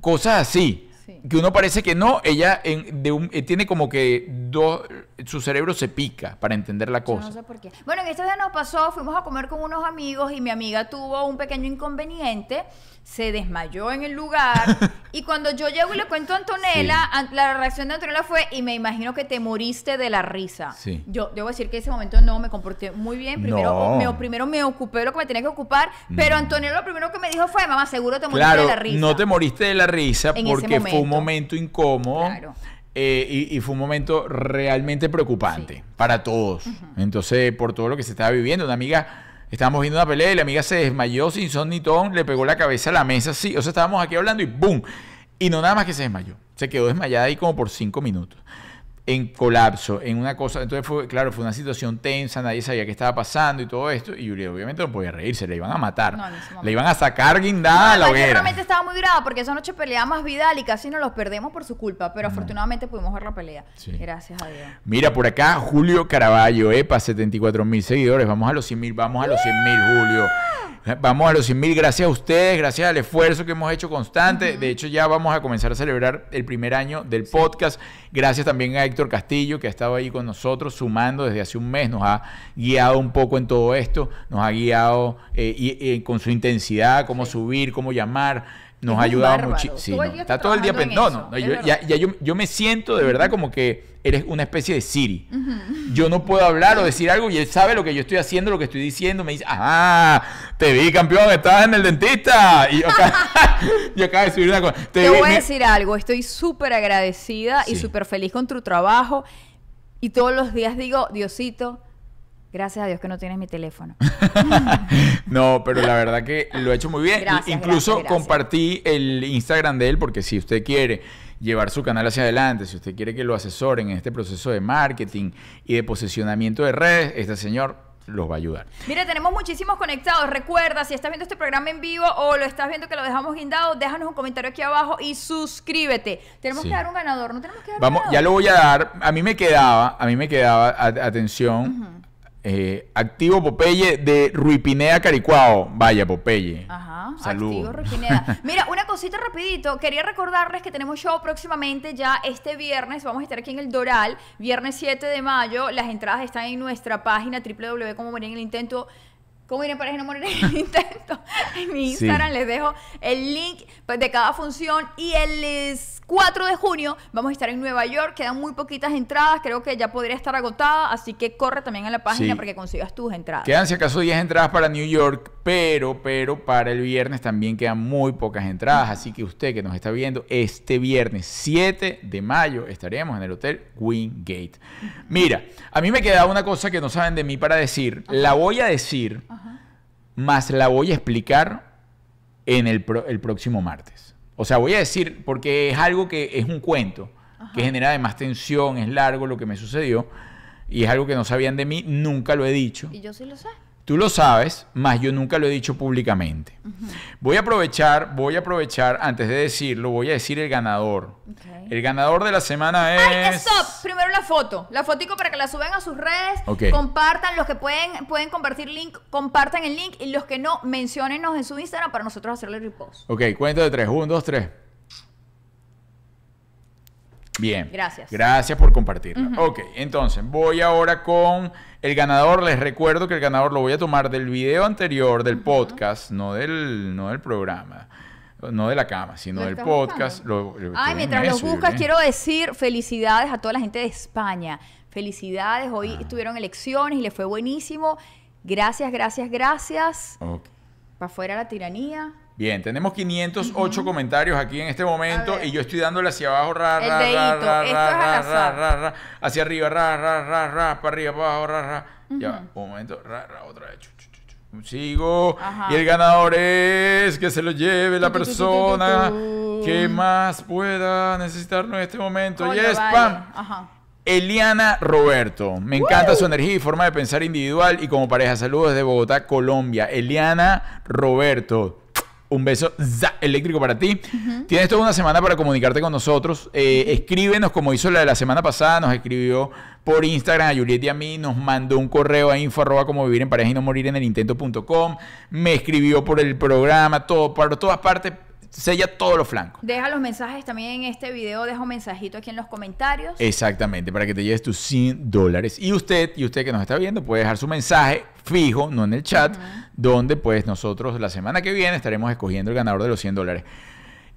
Cosas así. Sí. Que uno parece que no, ella en- de un- eh, tiene como que dos. Su cerebro se pica para entender la Yo cosa. no sé por qué. Bueno, en estos días nos pasó, fuimos a comer con unos amigos y mi amiga tuvo un pequeño inconveniente, se desmayó en el lugar y cuando yo llego y le cuento a Antonella, an- la reacción de Antonella fue, y me imagino que te moriste de la risa. Sí. Yo debo decir que en ese momento no me comporté muy bien, primero, No. me, primero me ocupé de lo que me tenía que ocupar, pero Antonella lo primero que me dijo fue, mamá, seguro te moriste Claro, de la risa. no te moriste de la risa En porque fue un momento incómodo Claro. Eh, y, y fue un momento realmente preocupante Sí. para todos. Entonces, por todo lo que se estaba viviendo, una amiga Estábamos viendo una pelea y la amiga se desmayó sin son ni ton, le pegó la cabeza a la mesa así. O sea, estábamos aquí hablando y ¡boom! Y no nada más que se desmayó. Se quedó desmayada ahí como por cinco minutos en colapso, en una cosa. Entonces fue, claro, fue una situación tensa, nadie sabía qué estaba pasando y todo esto. Y Yuri obviamente no podía reírse, le iban a matar. No, momento. le iban a sacar guindada a la hoguera. realmente estaba muy brava porque esa noche peleábamos Vidal y casi nos los perdemos por su culpa, pero afortunadamente pudimos ver la pelea. Sí. Gracias a Dios. Mira, por acá Julio Caraballo, EPA, 74 mil seguidores. Vamos a los 100 mil, vamos a los 100 mil, Julio. Vamos a los 100 mil, gracias a ustedes, gracias al esfuerzo que hemos hecho constante. De hecho, ya vamos a comenzar a celebrar el primer año del podcast. Gracias también a Héctor Castillo, que ha estado ahí con nosotros, sumando desde hace un mes. Nos ha guiado un poco en todo esto, nos ha guiado eh, y, y con su intensidad, cómo subir, cómo llamar. Nos ha ayudado muchísimo. No, está todo el día trabajando en pen- No, no, es yo, ya, ya yo, yo me siento de verdad como que eres una especie de Siri. Yo no puedo hablar o decir algo y él sabe lo que yo estoy haciendo, lo que estoy diciendo. Me dice, ah, te vi campeón, estabas en el dentista. Y yo yo acabo de subir una cosa. Te vi- voy a decir algo, estoy súper agradecida y súper feliz con tu trabajo. Y todos los días digo, Diosito, gracias a Dios que no tienes mi teléfono. No, pero la verdad que lo ha hecho muy bien. Gracias, Incluso gracias, gracias. compartí el Instagram de él porque si usted quiere llevar su canal hacia adelante, si usted quiere que lo asesoren en este proceso de marketing y de posicionamiento de redes, este señor los va a ayudar. Mira, tenemos muchísimos conectados. Recuerda, si estás viendo este programa en vivo o lo estás viendo que lo dejamos guindado, déjanos un comentario aquí abajo y suscríbete. Tenemos Sí. que dar un ganador, ¿no tenemos que dar un Vamos, ya ganador? lo voy a dar. A mí me quedaba, a mí me quedaba, a- atención, eh, activo Popeye de Ruipinea Caricuao. Vaya, Popeye. Ajá, Salud. activo Roquineda. Mira, una cosita rapidito. Quería recordarles que tenemos show próximamente ya este viernes. Vamos a estar aquí en el Doral, viernes 7 de mayo. Las entradas están en nuestra página www.como en el intento. ¿Cómo ir en pareja y no morir en el intento? En mi Sí. Instagram les dejo el link pues, de cada función. Y el es, 4 de junio vamos a estar en Nueva York. Quedan muy poquitas entradas. Creo que ya podría estar agotada. Así que corre también a la página Sí. para que consigas tus entradas. Quedan si acaso 10 entradas para New York, pero, pero para el viernes también quedan muy pocas entradas. Así que usted que nos está viendo, este viernes 7 de mayo estaremos en el Hotel Wingate. Mira, a mí me queda una cosa que no saben de mí para decir. La voy a decir, más la voy a explicar en el, pro- el próximo martes. O sea, voy a decir, porque es algo que es un cuento, que genera además tensión, es largo lo que me sucedió, y es algo que no sabían de mí, nunca lo he dicho. Y yo sí lo sé. Tú lo sabes, más yo nunca lo he dicho públicamente. Voy a aprovechar, voy a aprovechar, antes de decirlo, voy a decir el ganador. El ganador de la semana es... ¡Ay, stop! Primero la foto. La fotico para que la suban a sus redes. Compartan. Los que pueden, pueden compartir link, compartan el link. Y los que no, menciónenos en su Instagram para nosotros hacerle repost. Ok, cuento de tres. Un, dos, tres. Bien. Gracias. Gracias por compartirla. Ok, entonces voy ahora con el ganador. Les recuerdo que el ganador lo voy a tomar del video anterior, del podcast, no del, no del programa. No de la cama, sino ¿Lo del podcast. Lo- lo- Ay, mientras en los buscas, Yuri. quiero decir felicidades a toda la gente de España. Felicidades. Hoy Ah. tuvieron elecciones y les fue buenísimo. Gracias, gracias, gracias. Ok. Para afuera la tiranía. Bien, tenemos 508 comentarios aquí en este momento y yo estoy dándole hacia abajo, ra, ra, ra, ra, ra, ra, ra, ra, hacia arriba, ra, ra, ra, ra, para arriba, para abajo, ra, ra. Ya, un momento, ra, ra, otra vez. Sigo. Ajá. Y el ganador es que se lo lleve la persona que más pueda necesitarlo en este momento. Coño, y es vale. pam. Ajá. Eliana Roberto. Me encanta su energía y forma de pensar individual y como pareja. Saludos desde Bogotá, Colombia. Eliana Roberto. Un beso za, eléctrico para ti. Tienes toda una semana para comunicarte con nosotros. Eh, escríbenos como hizo la de la semana pasada. Nos escribió por Instagram a Juliet y a mí. Nos mandó un correo a info arroba como vivir en pareja y no morir en el intento.com. Me escribió por el programa. Todo, por todas partes. Sella todos los flancos. Deja los mensajes también en este video. Deja un mensajito aquí en los comentarios. Exactamente, para que te lleves tus 100 dólares. Y usted, y usted que nos está viendo, puede dejar su mensaje fijo, no en el chat, donde pues nosotros la semana que viene estaremos escogiendo el ganador de los 100 dólares.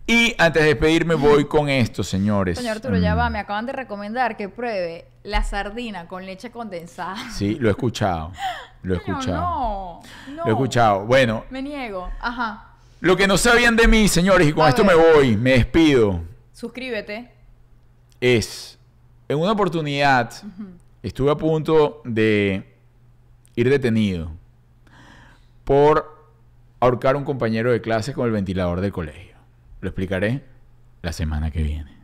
Y antes de despedirme voy con esto, señores. Señor Arturo, ya Mm, va, me acaban de recomendar que pruebe la sardina con leche condensada. Sí, lo he escuchado. Lo he escuchado. No, no. Lo he escuchado. Bueno, Me niego. Ajá. Lo que no sabían de mí, señores, y con esto me voy, me despido, Suscríbete. es, en una oportunidad estuve a punto de ir detenido por ahorcar a un compañero de clase con el ventilador del colegio. Lo explicaré la semana que viene.